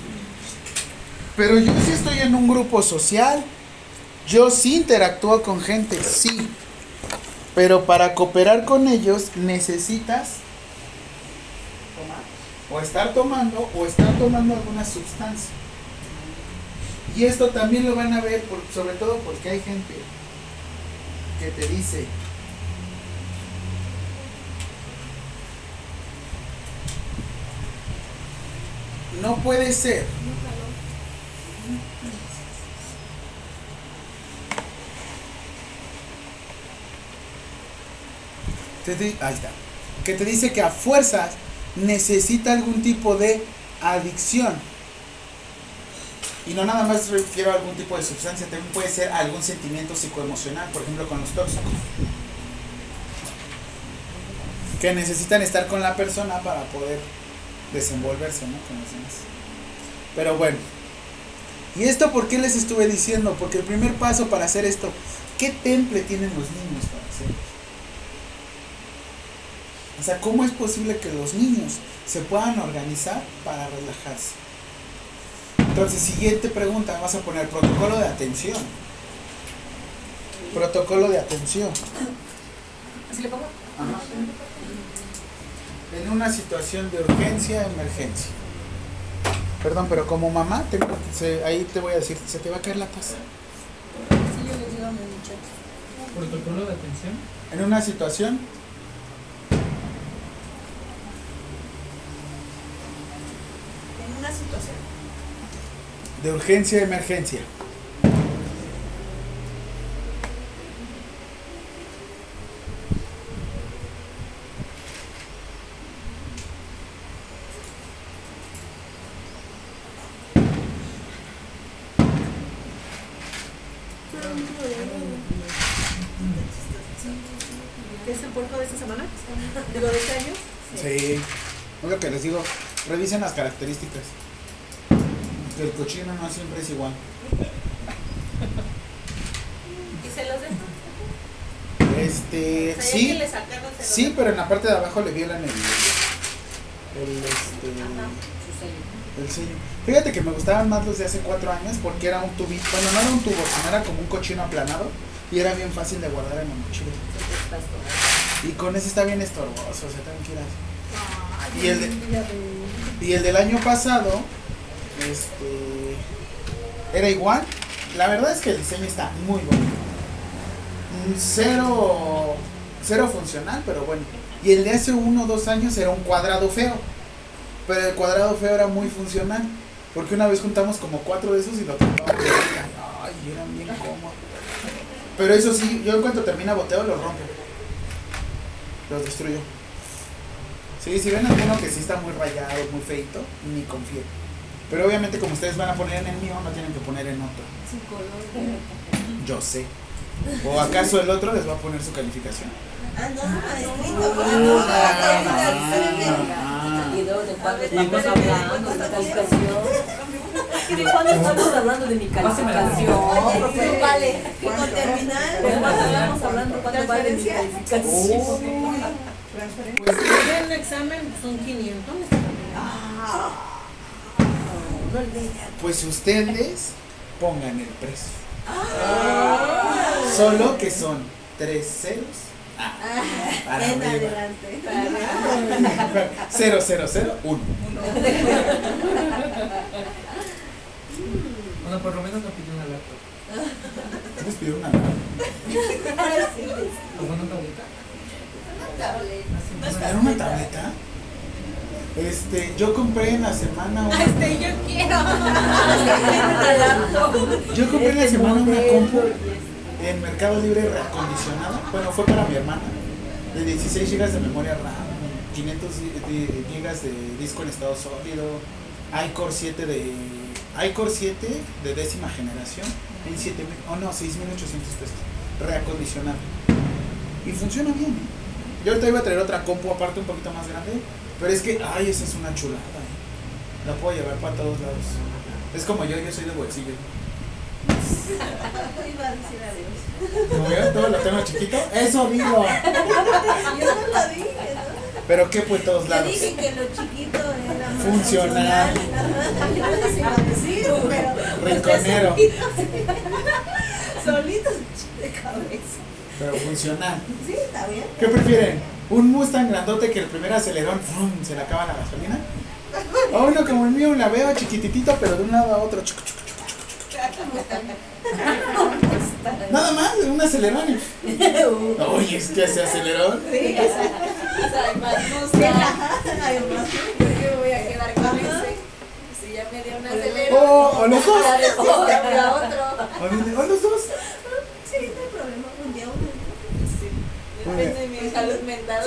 pero yo sí estoy en un grupo social, yo sí interactúo con gente, sí, pero para cooperar con ellos necesitas tomar, o estar tomando, o estar tomando alguna sustancia. Y esto también lo van a ver, por- sobre todo porque hay gente que te dice, no puede ser ahí está. Que te dice que a fuerzas necesita algún tipo de adicción. Y no nada más refiero a algún tipo de sustancia, también puede ser algún sentimiento psicoemocional, por ejemplo con los tóxicos. Que necesitan estar con la persona para poder desenvolverse ¿no? con los demás. Pero bueno. ¿Y esto por qué les estuve diciendo? Porque el primer paso para hacer esto, ¿qué temple tienen los niños para hacerlo? O sea, ¿cómo es posible que los niños se puedan organizar para relajarse? Entonces, siguiente pregunta, vas a poner protocolo de atención. Protocolo de atención. ¿Así le pongo? Ajá. En una situación de urgencia, emergencia. Perdón, pero como mamá, se- ahí te voy a decir, se te va a caer la taza. Sí, yo les digo a mis muchachos. Protocolo de atención. En una situación En una situación. de urgencia, emergencia. ¿Qué es el puerco de esta semana? Digo, de este año. Sí. Es lo que les digo, revisen las características. Que el cochino no siempre es igual. ¿Y se los dejo? Este, O sea, ya sí, que le sacaron, se los sí, pero en la parte de abajo le violan el, el, este, sello. el sello. Fíjate que me gustaban más los de hace cuatro años porque era un tubito, bueno, no era un tubo, sino era como un cochino aplanado y era bien fácil de guardar en la mochila. Y con ese está bien estorboso, o sea, tranquilas. Ay, Y el de- de- Y el del año pasado, este, era igual. La verdad es que el diseño está muy bonito. Mm, Cero, cero funcional, pero bueno. Y el de hace uno o dos años era un cuadrado feo. Pero el cuadrado feo era muy funcional. Porque una vez juntamos como cuatro de esos y lo tocábamos. Ay, eran bien cómodos. Pero eso sí, yo en cuanto termina boteo los rompo. Los destruyo. Sí, si ven alguno que sí está muy rayado, muy feito, ni confío. Pero obviamente como ustedes van a poner en el mío, no tienen que poner en otro. Sin color. Yo sé. ¿O acaso el otro les va a poner su calificación? Ah, no. Ah, Ah. ¿Y de, de cuándo ¿Y estamos hablando de mi calificación? ¿Y de cuándo estamos hablando de mi calificación? Pues vale, con terminar. ¿De cuándo estamos hablando? ¿Cuándo vale mi Transferencia. Pues si el examen son 500. No olvides. Pues ustedes pongan el precio. Solo que son tres ceros. Ah, para En arriba. adelante. Cero, cero, cero, uno. Bueno, por lo menos no pidió una laptop. Pido una. Una tableta. ¿Era una tableta? Este, yo compré en la semana una. Este, yo quiero. Yo compré en la Este semana una compu en Mercado Libre reacondicionada. Bueno, fue para mi hermana. De 16 GB de memoria RAM, 500 di- GB de disco en estado sólido, iCore 7 de iCore 7 de décima generación en 7000, oh no, 6800 pesos. Reacondicionado. Y funciona bien. ¿eh? Yo ahorita iba a traer otra compu aparte un poquito más grande, pero es que ay, esa es una chulada. ¿eh? La puedo llevar para todos lados. Es como yo, yo soy de bolsillo. Iba a decir adiós. Como yo todo lo tengo chiquito, eso digo. Yo no lo dije, ¿no? Pero qué por todos Yo lados. dije que lo chiquito era más Funcional. funcional. Yo les iba a decir, pero. Rinconero. Solitos de cabeza. Pero funcional. Sí, está bien. ¿Qué prefieren? ¿Un Mustang grandote que el primer acelerón ¡frum! se le acaba la gasolina? O uno como el mío, la veo chiquititito, pero de un lado a otro. chuc, chuc, chuc, chuc, chuc. Nada más, un acelerón. Oye, es que ese acelerón. Sí, Además, no sé. Además, Yo me voy a quedar con ese. Si ya me dio un acelero. O, o los dos. O, o los dos. sí, no hay problema. Un día uno. Muy bien. Depende de mi salud mental.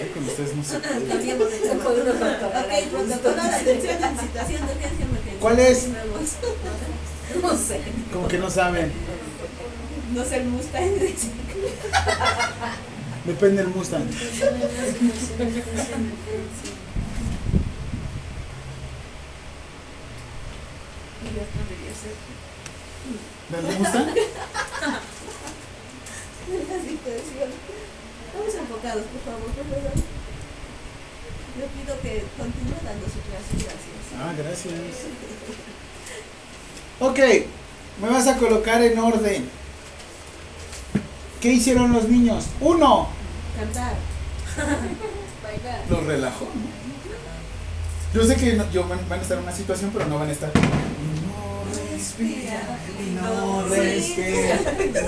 Ay, Con ustedes no se puede. ¿Cuál es? No sé. Como que no saben. No sé el Mustang. Depende del Mustang. ¿Del Mustang? La situación. Estamos enfocados, por favor, profesor. Yo pido que continúe dando su clase, gracias. Ah, gracias. Ok, me vas a colocar en orden. ¿Qué hicieron los niños? Uno, Cantar. Bailar. los relajó. ¿no? Yo sé que no- yo van, van a estar en una situación, pero no van a estar. No respira, no respira.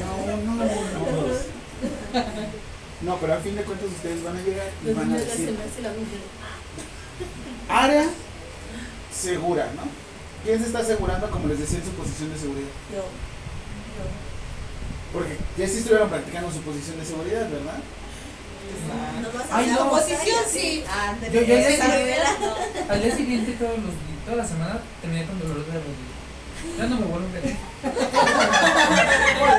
No, no, no, no. No, pero al fin de cuentas ustedes van a llegar y van a decir área segura, ¿no? ¿Quién se está asegurando, como les decía, en su posición de seguridad? Yo. Porque ya sí estuvieron practicando su posición de seguridad, ¿verdad? Nomás Ay, en la no. oposición, sí. Ándale, Yo- yo- yo-. Al día siguiente, todos los, toda la semana, terminé con dolor de rodilla. Ya no me vuelvo a meter.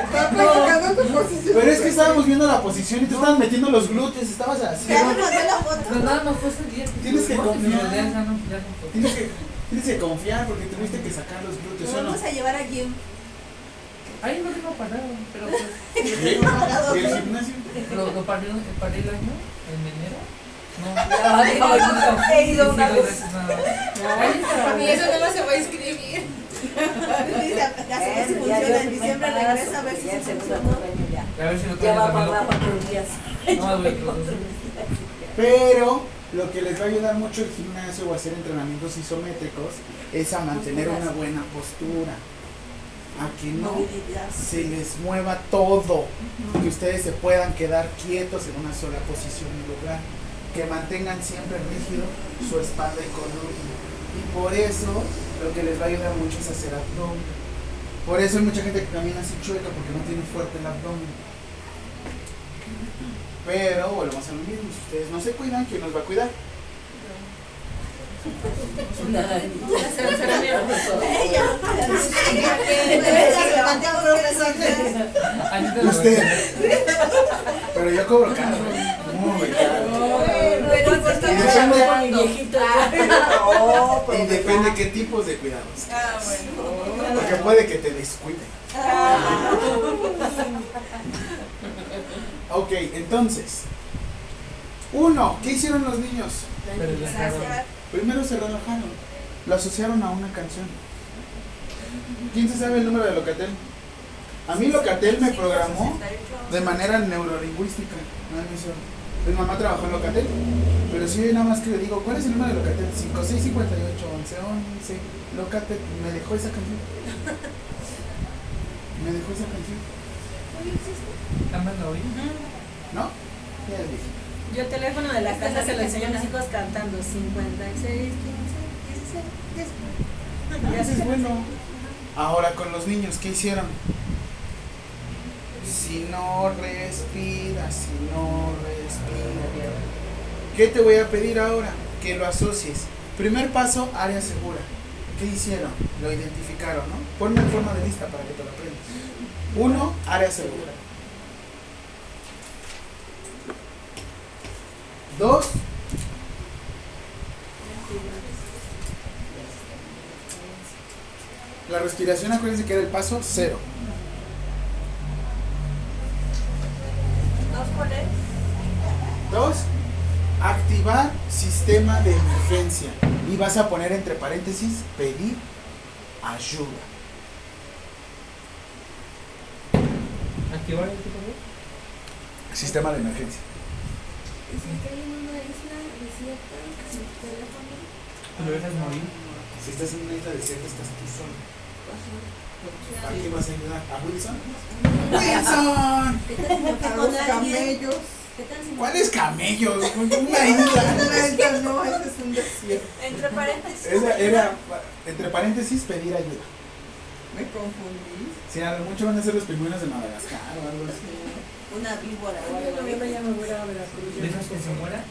Está practicando tu posición. Pero es que estábamos viendo la posición y tú estabas metiendo los glúteos, estabas así. Ya me mandé la foto. Pero nada más fue ese día. Tienes que confiar. Ya, ya no, ya no. Tienes que, tienes que confiar porque tuviste que sacar los glúteos, ¿sí o Nos no? vamos a llevar a Jim. Ahí no tengo parado, pero pues. ¿Y el gimnasio? Lo, lo paré, paré el año, en enero. No. He ido una Sí, vez. gracias, nada. Ahí está. Y eso no se va a inscribir. Dice, a ver si Ya, funciona. En diciembre regresa a ver si año ya. A ver si no Ya va para lo cuatro días. Pero lo que les va a ayudar mucho el gimnasio o hacer entrenamientos isométricos es a mantener una buena postura. A que no se les mueva todo. Que ustedes se puedan quedar quietos en una sola posición y lugar. Que mantengan siempre rígido su espalda y columna. Y por eso lo que les va a ayudar mucho es hacer abdomen. Por eso hay mucha gente que camina así chueca porque no tiene fuerte el abdomen. Pero volvemos a lo mismo. Si ustedes no se cuidan, ¿quién nos va a cuidar? Usted. Pero yo cobro caro. Y depende, y pero depende qué tipos de cuidados. Ah, bueno. Porque puede que te descuiden. Ok, entonces. Uno, ¿qué hicieron los niños? Primero se relajaron. Lo asociaron a una canción. ¿Quién se sabe el número de Locatel? A mí Locatel me programó de manera neurolingüística. No Mi mamá trabajó en Locatel. Pero si yo nada más que le digo, ¿cuál es el número de Locatel? 5658 11 11. Locatel me dejó esa canción. Me dejó esa canción. Cámara hoy. ¿No? Ya le dije. Yo el teléfono de la casa se lo enseño a mis hijos cantando 56, 15, 16. Ya es bueno. Ahora con los niños, ¿qué hicieron? Si no respiras, si no respiras. ¿Qué te voy a pedir ahora? Que lo asocies. Primer paso, área segura. ¿Qué hicieron? Lo identificaron, ¿no? Ponme en forma de lista para que te lo aprendas. Uno, área segura. Dos, la respiración, acuérdense que era el paso cero. ¿Dos cuál es? Dos, activar sistema de emergencia. Y vas a poner entre paréntesis, pedir ayuda. Activar el tipo de. Sistema de emergencia. Y si estoy en una isla desierta, sin teléfono, Lo dejas morir. Si estás en una isla desierta, estás tú solo. ¿A quién vas a ayudar? ¿A Wilson? ¡Wilson! ¿Qué tal A los camellos. ¿Qué tal si me ¿Cuáles camellos? Una Una isla. isla, no, ese es un desierto. Entre paréntesis. Esa era, entre paréntesis, pedir ayuda. Me confundí. Si a lo mucho van a ser los pingüinos de Madagascar o algo así. Una víbora o En algo así. noviembre ya me voy a Veracruz. Dejas que se muera.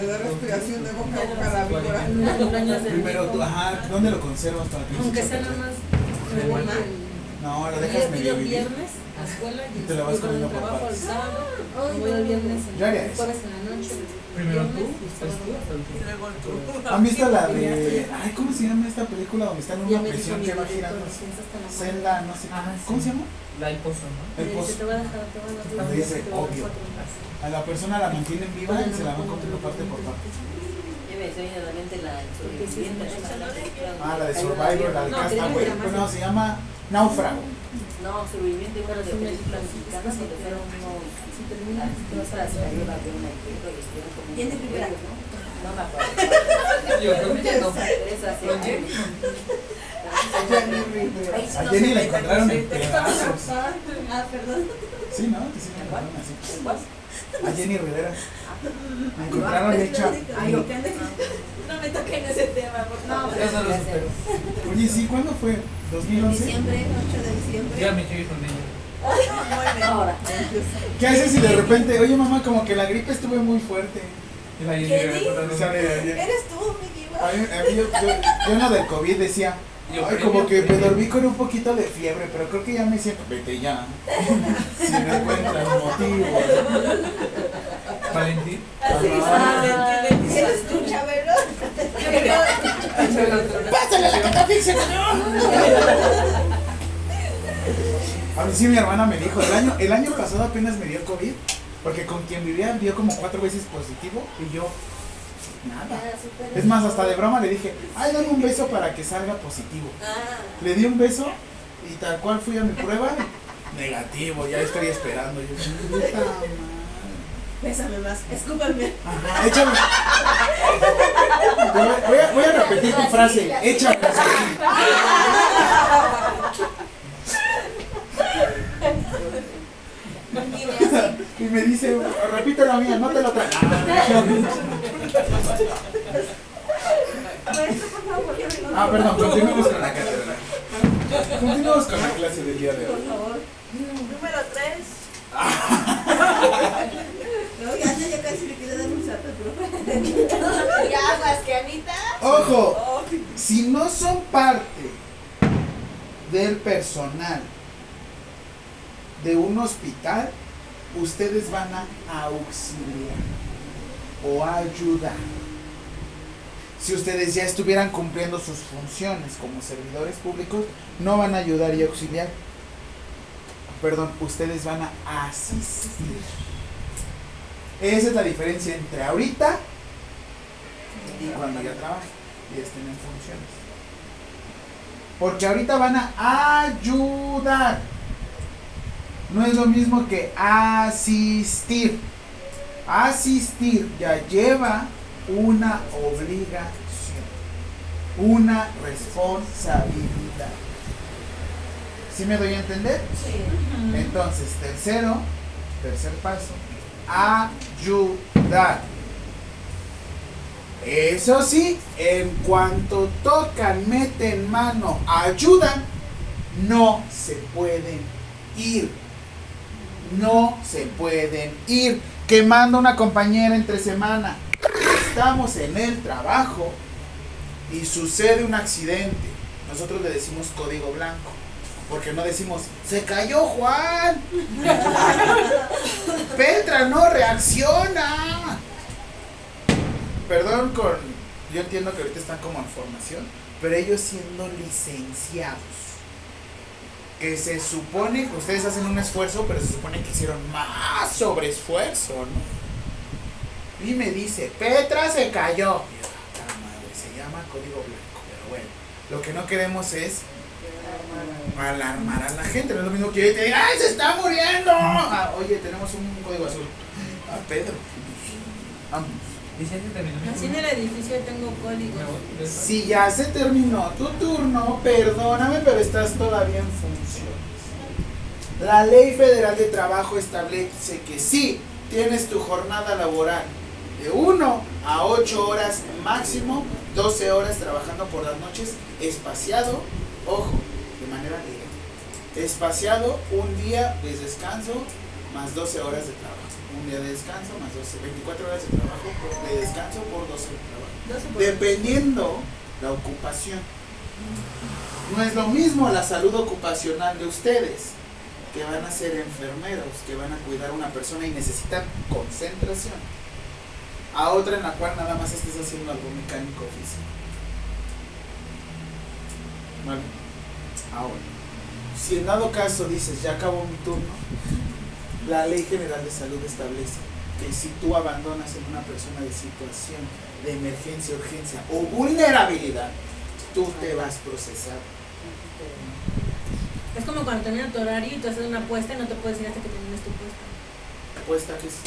Le da respiración de boca a boca a la víbora. Primero, ajá, ¿dónde lo conservas para que no se Aunque sea nada más. El- No, lo el dejas medio el vivir. viernes a escuela y, Y te la vas comiendo el por trabajo el partes. sábado. voy el viernes en el la noche. el Primero tú, después tú, el último. ¿Han visto la de. Ay, ¿cómo se llama esta película donde está en una prisión que va girando? Zelda, no sé. Ah, sí. ¿Cómo se llama? La del pozo, ¿no? El pozo. dice, obvio. A la persona la mantienen viva y se la van contando parte por parte. Me se viene a la mente la sobreviviente, ¿no? Esa no la quiero. Ah, la de Survivor, la de No, Castaway. Bueno, se llama Náufrago. No, sobreviviente, una de películas mexicanas donde fueron unos la de una estuvieron como. ¿Quién de primera? ¿no? No me acuerdo. Yo creo que no. A no Jenny la encontraron en pedazos. Ah, perdón. Sí, ¿no? Sí la encontraron así. ¿Cuál? A Jenny Rivera. Encontraron hecha. No me toquen ese tema, por favor. No. Oye, sí, ¿cuándo fue? ¿2011? Diciembre, 8 de diciembre. Ya me llegué con ella. ¿Qué haces si de repente, oye mamá, como que la gripe estuvo muy fuerte? ¿Qué. Eres tú, mi yo, yo, lo del COVID decía, ay, como que me dormí con un poquito de fiebre, pero creo que ya me siento, vete ya. si me encuentras motivo. Valentín. Ajá. Eres tú, Chabelo. ¡Pásale la catafixia, A mí sí mi hermana me dijo, el año, el año pasado apenas me dio COVID, porque con quien vivía dio como cuatro veces positivo y yo, nada. Es más, hasta de broma le dije, ay, dame un beso para que salga positivo. Ah, Le di un beso y tal cual fui a mi prueba, negativo, ya estoy esperando. Yo. Bésame más. Escúpame. Ajá, échame. Voy a, voy a- repetir tu frase, échame. Y me dice, repite la mía, no te lo por lo Ah, perdón, continuemos con la cátedra. Continuemos con la clase del día de Por hoy. favor. Número 3. No, ya, ya, ya casi le quiero dar un salto, profe. Ya aguas, que Anita. Ojo, si no son parte del personal de un hospital, ustedes van a auxiliar o ayudar. Si ustedes ya estuvieran cumpliendo sus funciones como servidores públicos, no van a ayudar y auxiliar. Perdón, ustedes van a asistir. Esa es la diferencia entre ahorita y cuando ya trabajen y estén en funciones. Porque ahorita van a ayudar. No es lo mismo que asistir. Asistir ya lleva una obligación, una responsabilidad. ¿Sí me doy a entender? Entonces, tercero, tercer paso, ayudar. Eso sí, en cuanto tocan, meten mano, ayudan, no se pueden ir. No se pueden ir. Quemando una compañera entre semana. Estamos en el trabajo y sucede un accidente. Nosotros le decimos código blanco. Porque no decimos, se cayó Juan. Petra no reacciona. Perdón con... Yo entiendo que ahorita están como en formación, pero ellos siendo licenciados. Que se supone que ustedes hacen un esfuerzo, pero se supone que hicieron más sobre esfuerzo, ¿no? Y me dice, Petra se cayó. "Ah, madre, se llama código blanco, pero bueno. Lo que no queremos es alarmar a la gente. No es lo mismo que yo te diga, ¡ay, se está muriendo! Ah, oye, tenemos un código azul. A Pedro. Vamos. Así en el edificio tengo códigos. Si ya se terminó tu turno, perdóname, pero estás todavía en funciones. La Ley Federal de Trabajo establece que sí, tienes tu jornada laboral de 1 a 8 horas máximo, 12 horas trabajando por las noches, espaciado, ojo, manera legal. Espaciado un día de descanso más 12 horas de trabajo. Un día de descanso más 12, 24 horas de trabajo por- de descanso por 12 de trabajo dependiendo la ocupación. No es lo mismo la salud ocupacional de ustedes, que van a ser enfermeros, que van a cuidar a una persona y necesitan concentración, a otra en la cual nada más estés haciendo algo mecánico físico. Vale. Ahora, si en dado caso dices, ya acabó mi turno, la Ley General de Salud establece que si tú abandonas en una persona de situación de emergencia, urgencia o vulnerabilidad, tú te vas procesado. Es como cuando termina tu horario y tú haces una apuesta y no te puedes ir hasta que termines tu apuesta. Apuesta que es.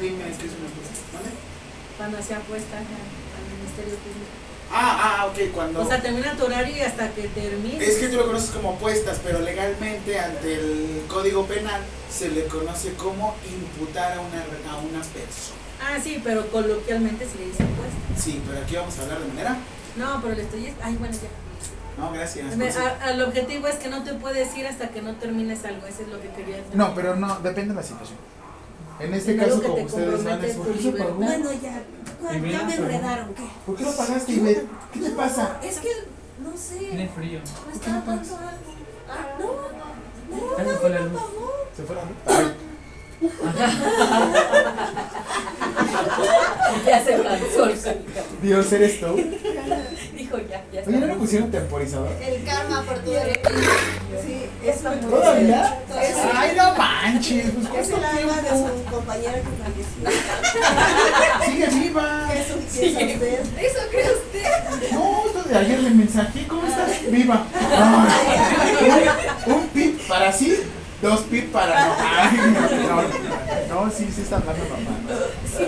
Dime qué es una apuesta. ¿Vale? Cuando se apuesta al Ministerio Público. Ah, ah, ok, cuando. O sea, termina tu horario y hasta que termine. Es que tú lo conoces como apuestas, pero legalmente ante el Código Penal se le conoce como imputar a una, a una persona. Ah, sí, pero coloquialmente se le dice apuesta. Sí, pero aquí vamos a hablar de manera. No, pero le estoy. Ay, bueno, ya. No, gracias. Pues, a- al objetivo es que no te puedes ir hasta que no termines algo. Eso es lo que quería decir. No, pero no, depende de la situación. En este En caso, como te ustedes van a compromete ¿por qué pagó? Bueno, ya, Y mira, ya me enredaron, ¿qué? ¿Por qué lo pagaste, Ivette? ¿Qué te pasa? Es que, no sé, Tiene frío. me estaba dando algo. Ah, no, no, Ya se fue la luz. ¿Se fue la luz? Ay, Ya se cansó. Dios, ¿eres tú? Dijo ya, ya Oye, ¿no le pusieron temporizador? El karma por tu derecho. Sí, es ¿Todavía? Es, Ay, no manches, pues es el alma de su compañera que falleció. Sigue viva. Eso piensa usted. ¿Eso cree usted? No, esto de ayer le mensajé, ¿cómo estás? Viva. Ay, un, un pip para sí, dos pip para no. Ay, no, no, no, sí, sí está hablando mamá. Sí.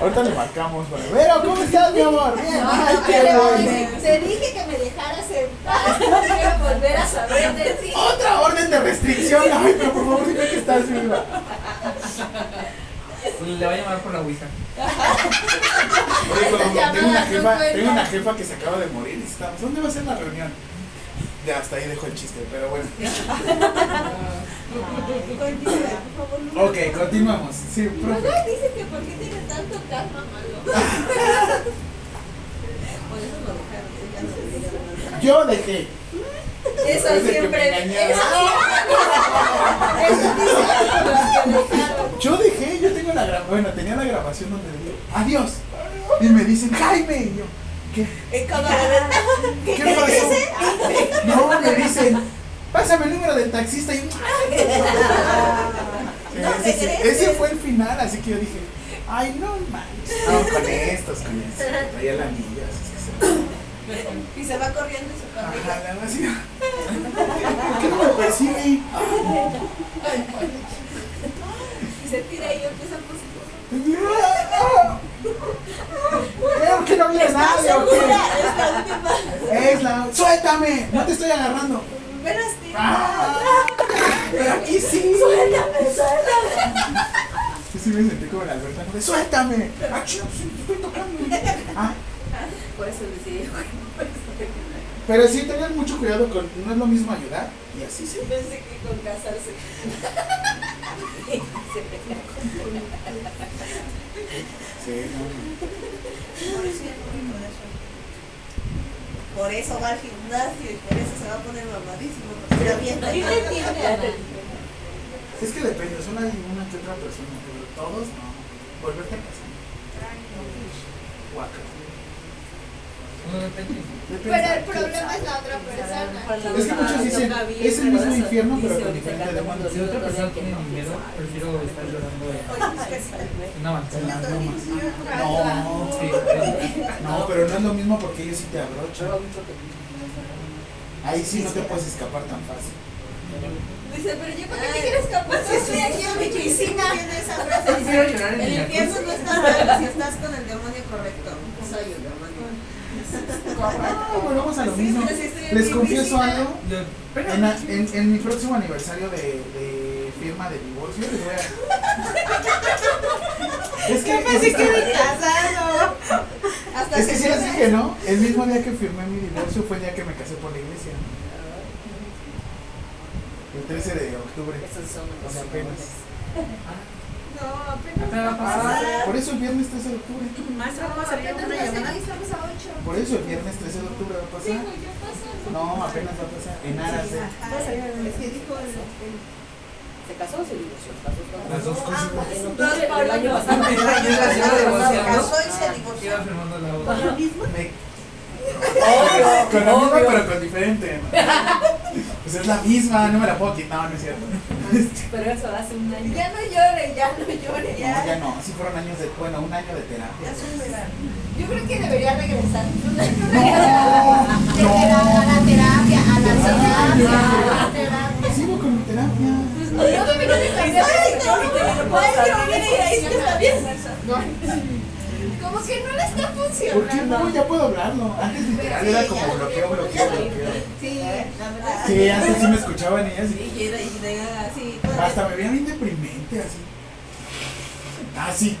Ahorita le marcamos, bueno. Pero, ¿cómo estás, mi amor? Bien. Ay, qué Te bueno. te dije que me dejaras en paz. No quiero volver a saber de ti. Otra orden de restricción. Ay, pero por favor dime que estás viva. Le va a llamar por la ouija. Oye, tengo una no jefa, tengo una jefa que se acaba de morir y estamos. ¿Dónde va a ser la reunión? Ya hasta ahí dejo el chiste, pero bueno. Ok, continuamos. Sí, profe. Mamá dice que por qué tiene tanto karma malo. Por eso lo dejaron. Yo dejé. Eso siempre. Eso. Yo dejé, yo tengo la grabación. Bueno, tenía la grabación donde digo, adiós. Y me dicen, Jaime. Y yo, ¿qué? Lenta. ¿Qué pasó? No, me dicen, pásame el número del taxista. Y No ese, fue el final, así que yo dije, ay, no manches. No, con estos, con estos. Traía la así se- Y se va corriendo y se corre. Ajá, la vacía. ¿Por qué no me persigue? Y se tira y empieza a Creo que no viene nadie. es la última. La. ¡Suéltame! No te estoy agarrando. Me. Ah, pero aquí sí. Suéltame, suéltame. Sí me sentí como de, ¡Suéltame! ¡Ah, chido, estoy tocando! Ah, Por eso decidí. pero sí, tengan mucho cuidado con. No es lo mismo ayudar y así sí. Pensé que con casarse. Sí, no, Por eso va al gimnasio y por eso se va a poner mamadísimo. Bien. No. Es que depende, son una, una que otra persona, pero todos no. Volverte a casar. Guaca. No. Pero el problema es la otra persona. Es que muchos dicen, es el mismo infierno, pero con diferente demanda. Si otra persona tiene dinero, prefiero estar llorando pues en una manzana. bromas. No, Sí, no, pero no es lo mismo porque ellos sí te abrochan. Ahí sí no te puedes escapar tan fácil. Dice, pero yo para qué me quiero escapar. Estoy aquí en mi piscina. Esa frase. El infierno no está mal si estás con el demonio correcto. Soy el demonio. Ah, bueno, vamos a lo Sí, mismo. Les confieso algo. En, en, en mi próximo aniversario de, de firma de divorcio les voy a... Es que, es, que- casado. Hasta es que sí les dije, ¿no? El mismo día que firmé mi divorcio fue el día que me casé por la iglesia. El 13 de octubre. Esos son O los sea, apenas. Apenas. Apenas va a pasar. Ah, por eso el viernes 13 de octubre. Maestra, ¿cómo salió Apenas una va a llamada? 8. Por eso el viernes 13 de octubre va a pasar. No, apenas va a pasar. En aras el- el- ¿Se casó o se divorció? Con- Las dos cosas. En octubre del año pasado. ¿no? casó y se divorció. Iba firmando la ¿Con otra. la misma? Me- Obvio, con la misma obvio. pero con diferente. ¿no? Pues es la misma, no me la puedo quitar, no, no es cierto. Pero eso hace un año. Ya no llore, ya no llore, No, ya. no, sí fueron años de, bueno, un año de Ya terapia. Yo creo que debería regresar. No, A la terapia, a la No. terapia, a la terapia. Sigo con mi terapia. No, no, no. Como que no le está ¿Por qué funcionando. no? Ya puedo hablarlo. Antes literal era como bloqueo, bloqueo, bloqueo. Sí, la verdad. Sí, antes sí me escuchaban y así. Y era y era así. todavía- Hasta me veía bien deprimente así. Ah, sí.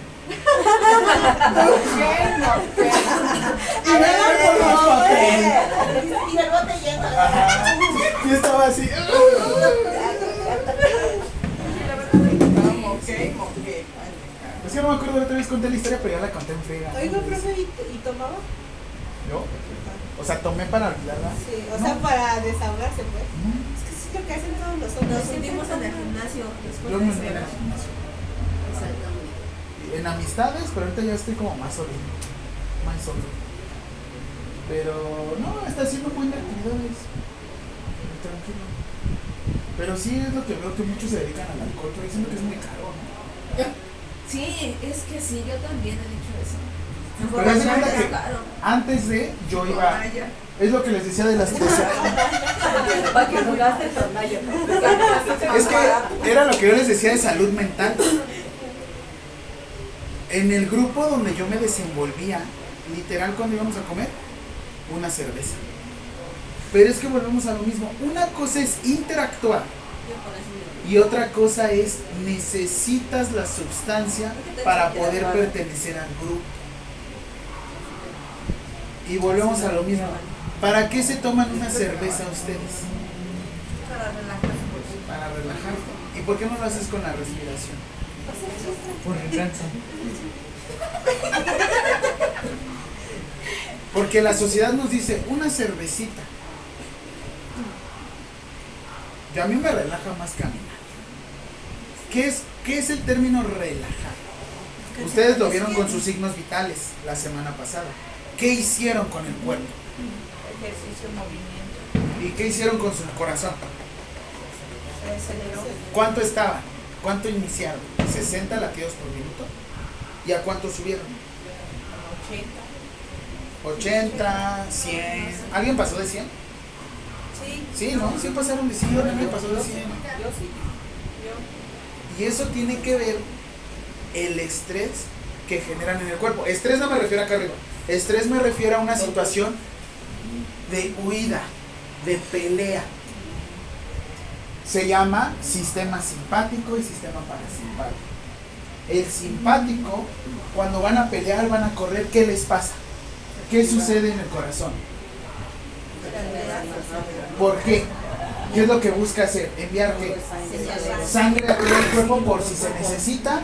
A ver, por los papeles. Y el bote lleno. Ajá. Y estaba así. Es que no me acuerdo la otra vez conté la historia, pero ya la conté en friega. Oiga, profe, ¿y, y tomaba? ¿Yo? O sea, tomé para olvidarla. Sí, o sea, para desahogarse, pues. No, Es que sí es lo que hacen todos los hombres. Nos sentimos en el gimnasio después Yo de me en el gimnasio. En amistades, pero ahorita ya estoy como más solo. Más solo. Pero no, está haciendo buenas actividades. Tranquilo. Pero sí es lo que veo que muchos se dedican al alcohol, pero diciendo que es muy caro, ¿no? Sí, es que sí, yo también he dicho eso. Pero que Claro. antes de yo iba. Es lo que les decía de las Para que. Es que era lo que yo les decía de salud mental. En el grupo donde yo me desenvolvía, literal cuando íbamos a comer, una cerveza. Pero es que volvemos a lo mismo. Una cosa es interactuar y otra cosa es necesitas la sustancia para poder pertenecer al grupo. Y volvemos a lo mismo. ¿Para qué se toman una cerveza ustedes? Para relajarse. Para relajarte. ¿Y por qué no lo haces con la respiración? Por el canso. Porque la sociedad nos dice una cervecita. Y a mí me relaja más caminar. ¿Qué es, qué es el término relajar? Ustedes lo vieron con sus signos vitales la semana pasada. ¿Qué hicieron con el cuerpo? Ejercicio, movimiento. ¿Y qué hicieron con su corazón? Aceleró. ¿Cuánto estaban? ¿Cuánto iniciaron? ¿60 latidos por minuto? ¿Y a cuánto subieron? 80. 80, 100. ¿Alguien pasó de 100? Sí. Sí, ¿no? Sí pasaron de 100, alguien pasó de 100. Yo sí. Y eso tiene que ver el estrés que generan en el cuerpo. Estrés no me refiero acá arriba. Estrés me refiero a una situación de huida, de pelea. Se llama sistema simpático y sistema parasimpático. El simpático, cuando van a pelear, van a correr, ¿qué les pasa? ¿Qué sucede en el corazón? ¿Por qué? ¿Qué es lo que busca hacer? Enviar? Sangre a todo el cuerpo por si se necesita,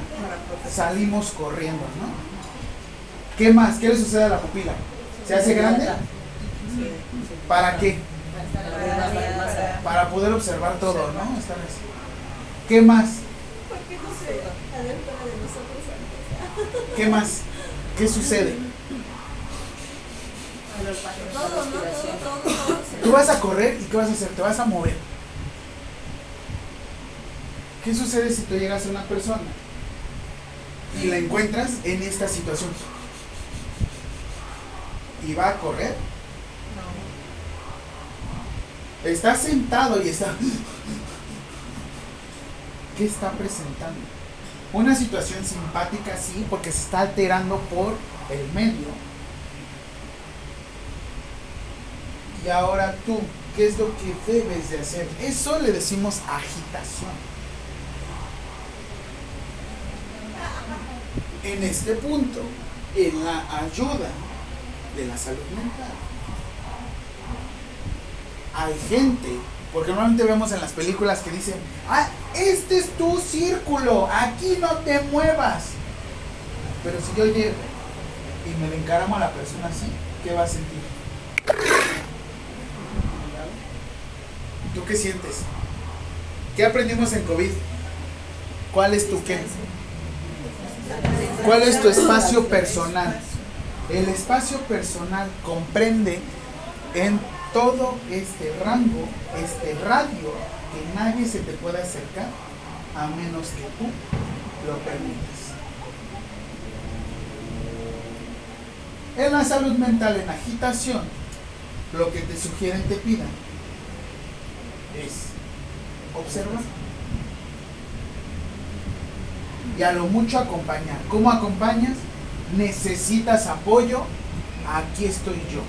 salimos corriendo, ¿no? ¿Qué más? ¿Qué le sucede a la pupila? ¿Se hace grande? ¿Para qué? Para poder observar todo, ¿no? ¿Qué más? ¿Por qué más? ¿Qué sucede? Todo, ¿no? Todo, todo. Tú vas a correr y ¿qué vas a hacer? Te vas a mover. ¿Qué sucede si tú llegas a una persona y la encuentras en esta situación? ¿Y va a correr? Está sentado y está... ¿Qué está presentando? Una situación simpática, sí, porque se está alterando por el medio. Y ahora tú, ¿qué es lo que debes de hacer? Eso le decimos agitación. En este punto, en la ayuda de la salud mental, hay gente, porque normalmente vemos en las películas que dicen, ah, este es tu círculo, aquí no te muevas. Pero si yo llego y me le encaramo a la persona así, ¿qué va a sentir? ¿Tú qué sientes? ¿Qué aprendimos en COVID? ¿Cuál es tu qué? ¿Cuál es tu espacio personal? El espacio personal comprende en todo este rango, este radio, que nadie se te pueda acercar a menos que tú lo permitas. En la salud mental, en agitación, lo que te sugieren, te pidan, es observar. Y a lo mucho acompañar. ¿Cómo acompañas? Necesitas apoyo, aquí estoy yo.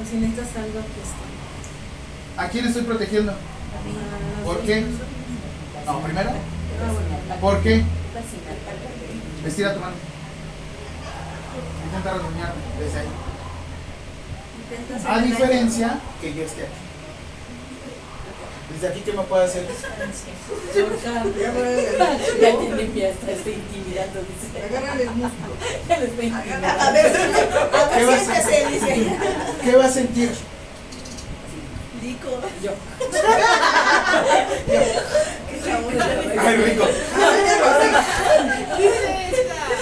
O si necesitas algo, aquí está. ¿A quién estoy protegiendo? ¿Por qué? No, primero, Ah. ¿por qué? Estira tu mano. Intenta rasguñarme desde ahí. A diferencia que yo esté aquí. Desde aquí, ¿qué me puede hacer? Ya tiene fiesta, está intimidando. Agárrale el músculo. Ya lo está intimidando. A ver, a ¿Qué ver, siéntese, dice. ¿Qué va a sentir? Dico. Yo. Ay, rico.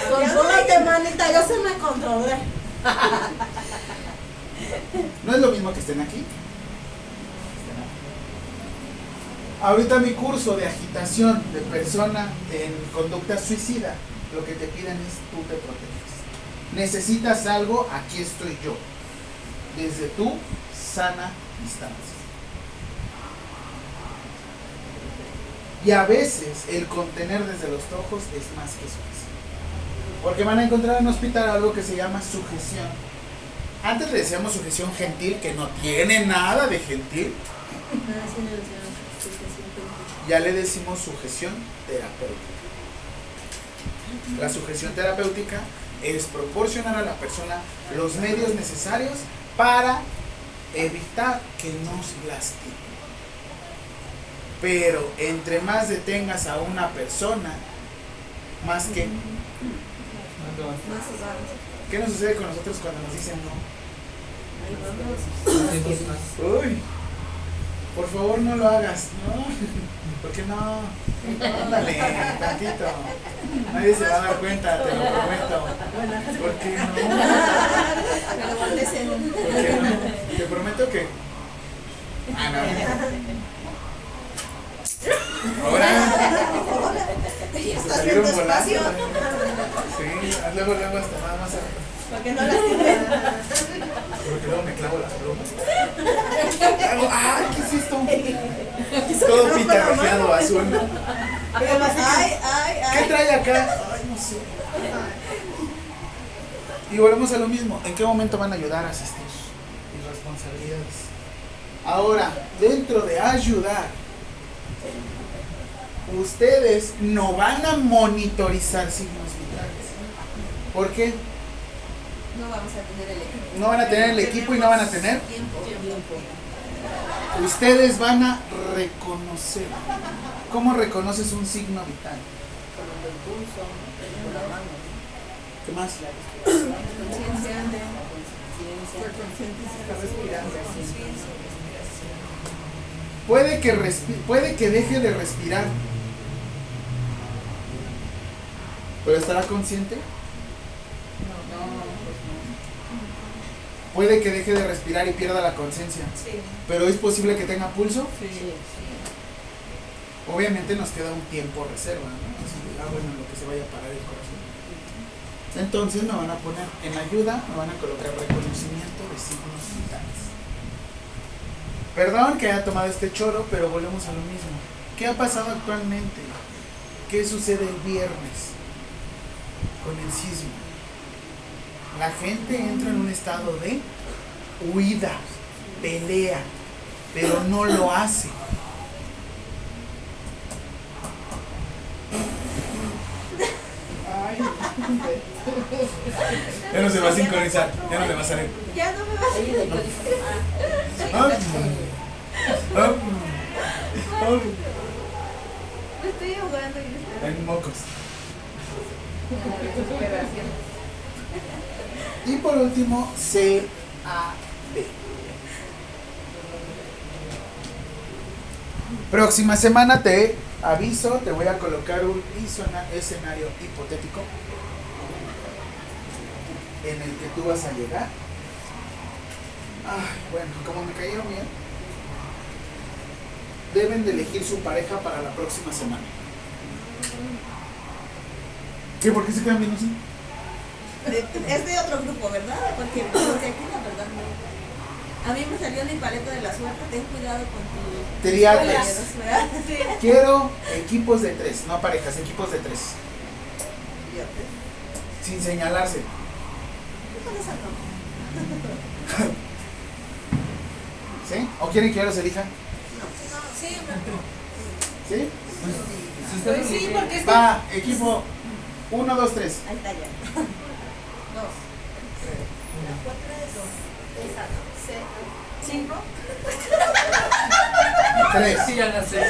Contrólate, manita, yo se me controlé. No es lo mismo que estén aquí. Ahorita mi curso de agitación de persona en conducta suicida, lo que te piden es tú te proteges. Necesitas algo, aquí estoy yo. Desde tu sana distancia. Y a veces el contener desde los ojos es más que suficiente. Porque van a encontrar en un hospital algo que se llama sujeción. Antes le decíamos sujeción gentil, que no tiene nada de gentil. Ya le decimos sujeción terapéutica. La sujeción terapéutica es proporcionar a la persona los medios necesarios para evitar que nos lastime. Pero entre más detengas a una persona, más que... ¿Qué nos sucede con nosotros cuando nos dicen no? Uy, por favor no lo hagas, ¿no? ¿Por qué no? Ándale, tantito. Nadie se va a dar cuenta, te lo prometo. ¿Por qué no? ¿Por qué no? Te prometo que. Ah, no. Ahora. Se Estás salieron volando. espacio. Sí, luego, luego hasta nada más. Para que no lastime. Porque luego me clavo las plumas. Hago, ¡Ay, qué es esto! Todo pintarrajeado azul. Ay, ay, ¿Qué ay. trae acá? Ay, no sé. Y volvemos a lo mismo. ¿En qué momento van a ayudar a asistir? Mis responsabilidades. Ahora, dentro de ayudar, ustedes no van a monitorizar signos vitales. ¿Por qué? No vamos a tener el equipo. No van a tener el equipo y no van a tener. Tiempo. Ustedes van a reconocer. ¿Cómo reconoces un signo vital? Tomando el pulso, con la mano. ¿Qué más? Conciencia. Ser consciente si está respirando. Puede que, respi- puede que deje de respirar. ¿Pero estará consciente? Puede que deje de respirar y pierda la conciencia. Sí. ¿Pero es posible que tenga pulso? Sí. Obviamente nos queda un tiempo reserva, ¿no? Así, ah, bueno, en lo que se vaya a parar el corazón. Entonces me van a poner en ayuda, me van a colocar reconocimiento de signos vitales. Perdón que haya tomado este choro, pero volvemos a lo mismo. ¿Qué ha pasado actualmente? ¿Qué sucede el viernes con el sismo? La gente entra en un estado de huida, pelea, pero no lo hace. Ay, Ya no se va a sincronizar, ya no le va a salir. Ya no me vas a. Ah, ah, ah, Me estoy ahogando. y- En mocos. Y por último, CAD. Próxima semana te aviso, te voy a colocar un escenario hipotético en el que tú vas a llegar Ay, bueno, como me cayeron bien, deben de elegir su pareja para la próxima semana. ¿Qué? ¿Por qué se quedan viendo así? Es de otro grupo, ¿verdad? Porque de aquí, la verdad, no. A mí me salió mi paleta de la suerte. Ten cuidado con tu. ¿verdad? Sí. Quiero equipos de tres, no parejas, equipos de tres. Fíjate. Sin señalarse. ¿Qué pasa, no? ¿Sí? ¿O quieren que yo los elija? Sí, ¿Sí? Si usted Pues sí, porque es Va, equipo 1, 2, 3. ahí está ya. Dos. cinco. 3. Sí, ya la sé.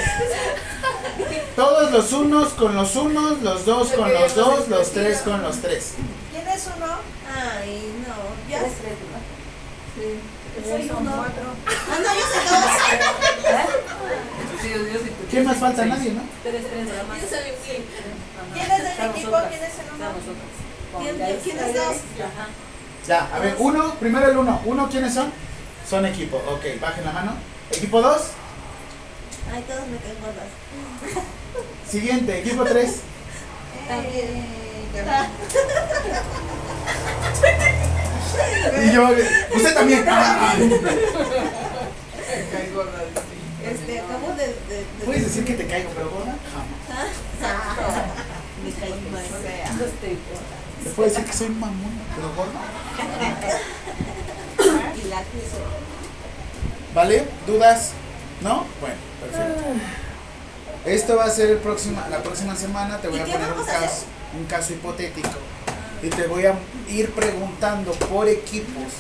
Todos los unos con los unos, los dos con los dos, los tres con los tres. ¿Quién es uno? Ay, no. Ya. Tres, tres, ¿no? Soy uno. Ah, no, yo soy dos. Sí, sí ¿Quién más falta? Nadie, ¿no? Tres, tres, nada más. Yo soy un Sí. ¿Quién es del equipo? ¿Quién es el uno? ¿Quién- quién es dos? Ajá. Ya, a ver, uno, primero el uno. Uno, ¿quiénes son? Son equipo. Ok, bajen la mano. Equipo 2. Ay, todos me caen gordas. Siguiente, equipo 3. También. Y yo, usted también. Este, acabo de. de, de ¿Puedes decir que te caigo, pero gorda? Jamás. Me caí mal. ¿Le puedo decir que soy mamón, pero gorda? Y la que ¿Vale? ¿Dudas? ¿No? Bueno, perfecto. Esto va a ser el próxima, la próxima semana. Te voy ¿Y a poner un caso, un caso hipotético. Y te voy a ir preguntando por equipos.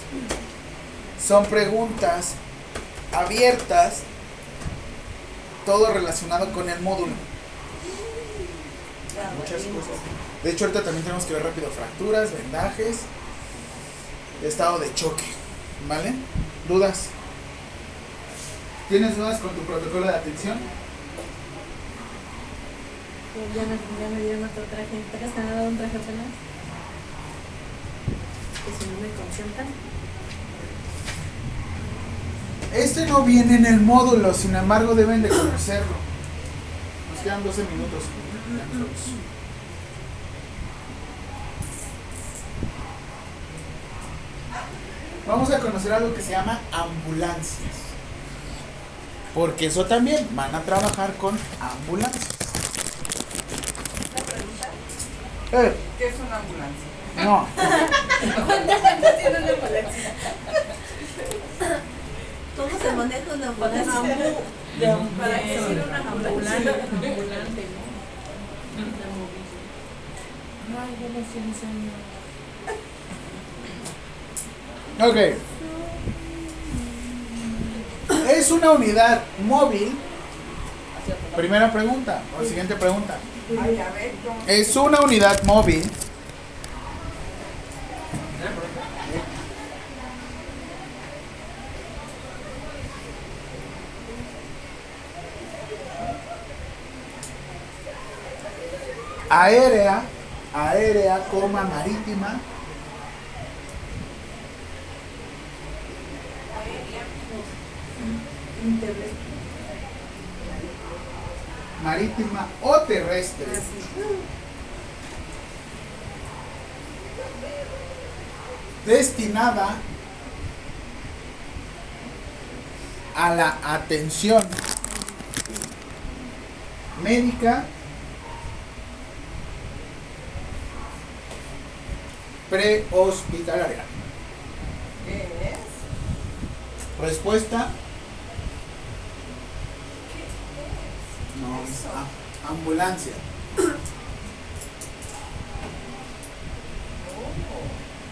Son preguntas abiertas, todo relacionado con el módulo. Muchas cosas. De hecho, ahorita también tenemos que ver rápido fracturas, vendajes, estado de choque. ¿Vale? ¿Dudas? ¿Tienes dudas con tu protocolo de atención? Ya me, ya me dieron otro traje. ¿Te han dado un traje apenas? Que si no me concentran. Este no viene en el módulo, sin embargo deben de conocerlo. Nos quedan 12 minutos. Vamos a conocer algo que se llama ambulancias. Porque eso también van a trabajar con ambulancias. Eh, ¿Qué es una ambulancia? no, ¿Cómo se maneja una ambulancia? Para decir una ambulante. Ambulante, ¿no? Ay, yo no sé, no. Ok. Es una unidad móvil. Primera pregunta, o siguiente pregunta. Es una unidad móvil. Aérea, aérea, coma, marítima. Marítima o terrestre. destinada a la atención médica prehospitalaria. Respuesta. No, a- ambulancia.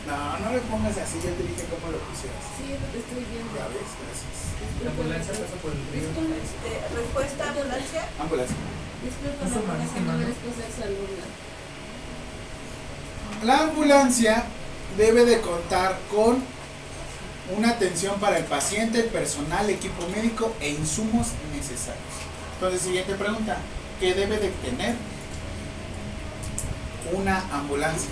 No, no le pongas así, ya te dije cómo lo pusieras. Sí, lo que estoy viendo. Ya ves, gracias. La ambulancia pasa por el río. Este, respuesta ambulancia. Ambulancia. Disculpa, no, no, marítima, no ¿no? eres cosa. La ambulancia debe de contar con una atención para el paciente, personal, equipo médico e insumos necesarios. Entonces, siguiente pregunta, ¿qué debe de tener una ambulancia?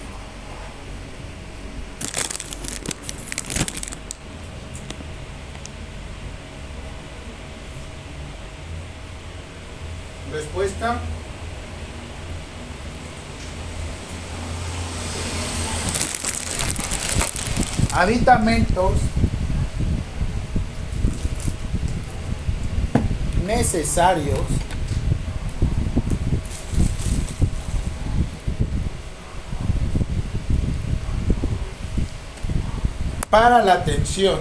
Respuesta. Aditamentos necesarios para la atención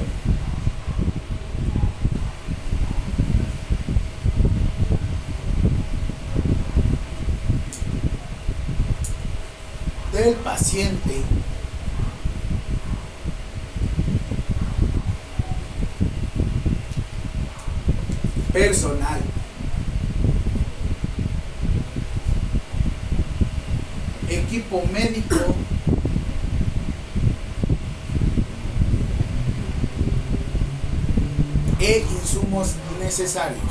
del paciente personal. Equipo médico. E insumos necesarios.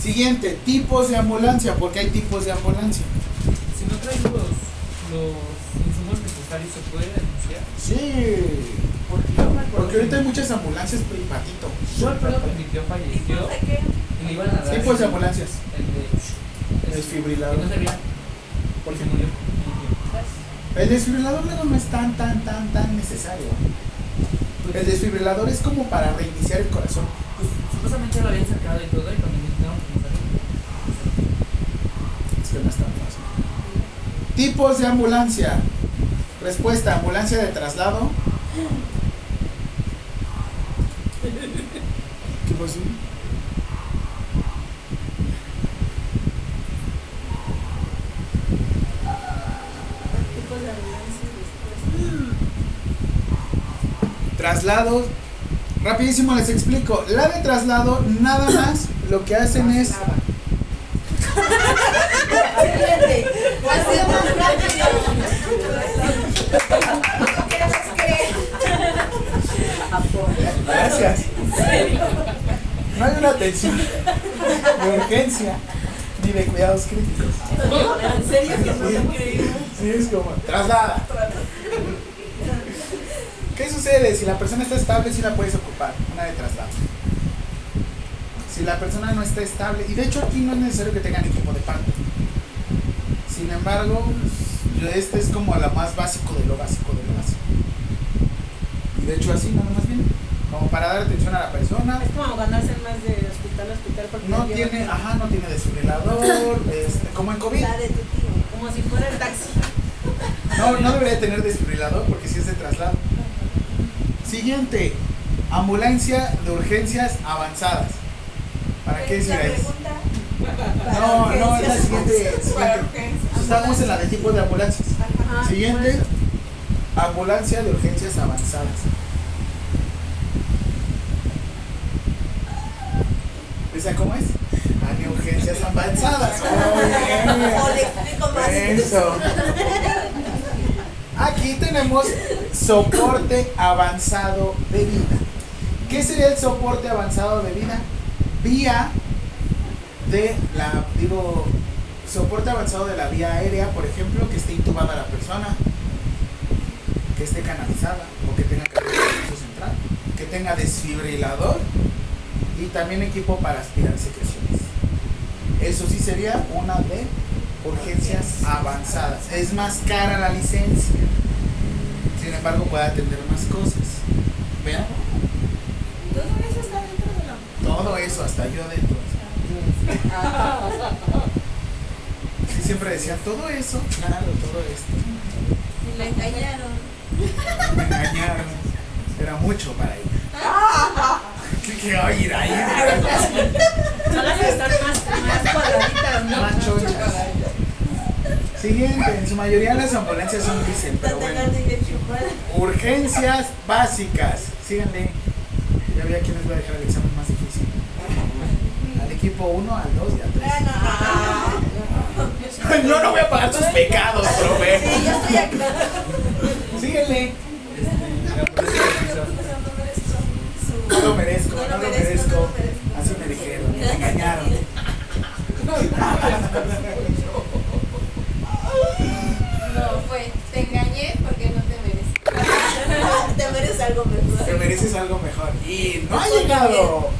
Siguiente, tipos de ambulancia, porque hay tipos de ambulancia. Si no traes los, los insumos necesarios, ¿se puede denunciar? Sí, Porque yo me acuerdo porque ahorita hay muchas ambulancias privadito. Yo me acuerdo que mi tío falleció ¿Tipos de qué? y le iban a dar. Tipos de ambulancias. El de. el- Desfibrilador. No servía. Porque murió. tío. El desfibrilador no es tan, tan, tan, tan necesario. El desfibrilador es como para reiniciar el corazón. Pues supuestamente lo habían sacado y todo, y cuando me dijeron que me salió. Es que no es tan fácil. Tipos de ambulancia. Respuesta, ambulancia de traslado. ¿Qué pasó? Traslados. Rapidísimo les explico. La de traslado, nada más lo que hacen es. Gracias. No hay una atención de urgencia ni de cuidados críticos. ¿En serio que no? Sí, es como traslada. ¿Qué sucede? Si la persona está estable, sí la puedes ocupar, una de traslado. Si la persona no está estable, y de hecho aquí no es necesario que tengan equipo de parto. Sin embargo, este es como la más básico de lo básico de lo básico. Y de hecho así nada más viene, como para dar atención a la persona. Es como ganarse más de hospital a hospital porque No tiene, ajá, no tiene desfibrilador, este, como en COVID. La de tu tío. como si fuera el taxi. No, no debería tener desfibrilador porque si es de traslado. Siguiente, ambulancia de urgencias avanzadas. ¿Para qué decir eso? No, no, es la siguiente. Estamos en la de tipo de ambulancias. Siguiente, ambulancia de urgencias avanzadas. ¿Esa cómo es? Ah, de urgencias avanzadas. Bien. O le explico más. Eso. Aquí tenemos soporte avanzado de vida. ¿Qué sería el soporte avanzado de vida? Vía de la, digo, soporte avanzado de la vía aérea, por ejemplo, que esté intubada la persona, que esté canalizada o que tenga central, que tenga desfibrilador y también equipo para aspirar secreciones. Eso sí sería una de urgencias avanzadas. Es más cara la licencia. Sin embargo, puede atender más cosas. Vean, Todo eso está dentro de la. todo eso, hasta yo adentro. Sí, siempre decía, todo eso, claro, todo esto. Y la engañaron. Me engañaron. Era mucho para ella. ¿Qué que oír ahí? Ojalá que están más, más cuadraditas, ¿no? Más chonchas. Siguiente, en su mayoría las ambulancias son dicen, pero bueno. Urgencias básicas. Síganle. Ya vi a quién les voy a dejar el examen más difícil. Al equipo 1, al 2 y al 3. Ah, no, no. Yo no voy a pagar tus pecados, profe. Sí, yo estoy aquí. Síguenle. No lo merezco, no lo merezco. Así me dijeron, me engañaron. No, fue, te engañé porque no te mereces. Te mereces algo mejor. Te mereces algo mejor. Y no ha llegado.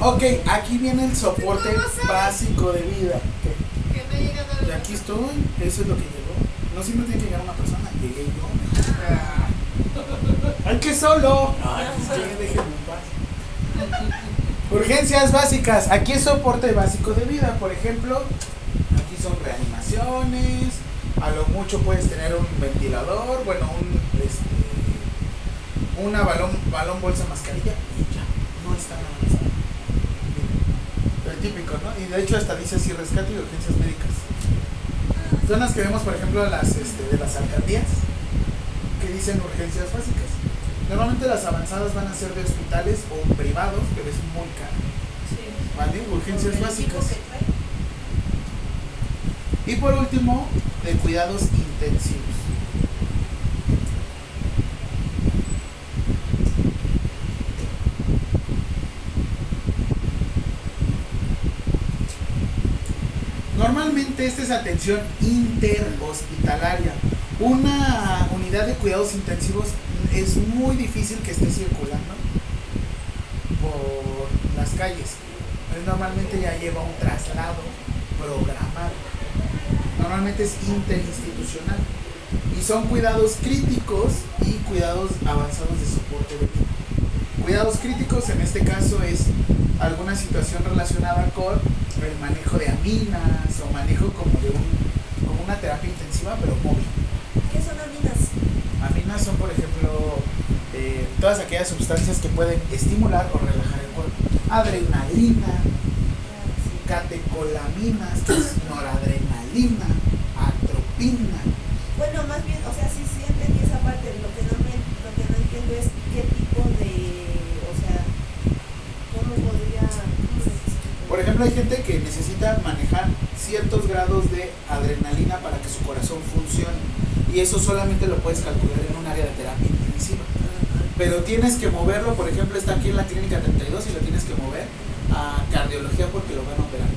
Ok, aquí viene el soporte básico de vida. ¿Qué? Que no he llegado Y aquí estoy, eso es lo que llegó. No siempre tiene que llegar una persona, llegué yo. ¡Ay, que solo! Ay, sí, déjenme en paz. Urgencias básicas. Aquí es soporte básico de vida. Por ejemplo, aquí son reanimaciones. A lo mucho puedes tener un ventilador, bueno, un este, una balón, balón, bolsa, mascarilla y ya. No está nada más. El típico, ¿no? Y de hecho hasta dice así rescate y urgencias médicas. Son las que vemos, por ejemplo, las este, de las alcaldías que dicen urgencias básicas. Normalmente las avanzadas van a ser de hospitales o privados, pero es muy caro. ¿Vale? Urgencias básicas. Y por último, de cuidados intensivos. Normalmente esta es atención interhospitalaria. Una unidad de cuidados intensivos es muy difícil que esté circulando por las calles. Entonces, normalmente ya lleva un traslado programado. Normalmente es interinstitucional. Y son cuidados críticos y cuidados avanzados de soporte de. Cuidados críticos en este caso es alguna situación relacionada con el manejo de aminas o manejo como de un, como una terapia intensiva pero móvil. ¿Qué son aminas? Son, por ejemplo, eh, todas aquellas sustancias que pueden estimular o relajar el cuerpo. Adrenalina, catecolaminas, que es noradrenalina, atropina. Bueno, más bien, o sea, sí, sí entendí esa parte. Lo que no, me, lo que no entiendo es qué tipo de. O sea, ¿cómo podría.? cómo se explica? Por ejemplo, hay gente que necesita manejar ciertos grados de adrenalina para que su corazón funcione. Y eso solamente lo puedes calcular en un área de terapia intensiva. Pero tienes que moverlo, por ejemplo, está aquí en la clínica 32 y lo tienes que mover a cardiología porque lo van a operar.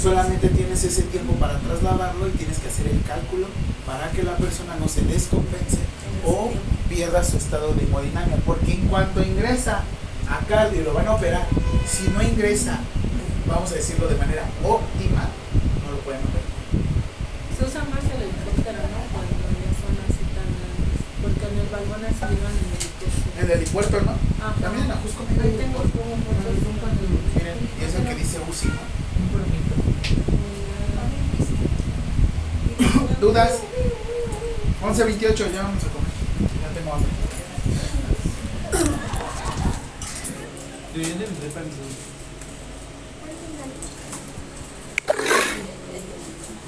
Solamente tienes ese tiempo para trasladarlo y tienes que hacer el cálculo para que la persona no se descompense o pierda su estado de hemodinamia. Porque en cuanto ingresa a cardio lo van a operar, si no ingresa, vamos a decirlo de manera óptima, no lo pueden operar. Se usa más el helicóptero, ¿no? Cuando ya son así tan grandes. Porque en el balón así llevan en helicóptero. En el helipuerto, ¿no? Ajá. También en Ajusco. Ahí tengo como Miren, y es el que dice UCI, ¿no? ¿Dudas? 11.28, ya vamos a comer. Ya tengo hambre. Deberían de vender para el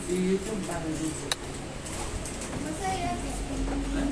Sí, yo tengo un par de dulces.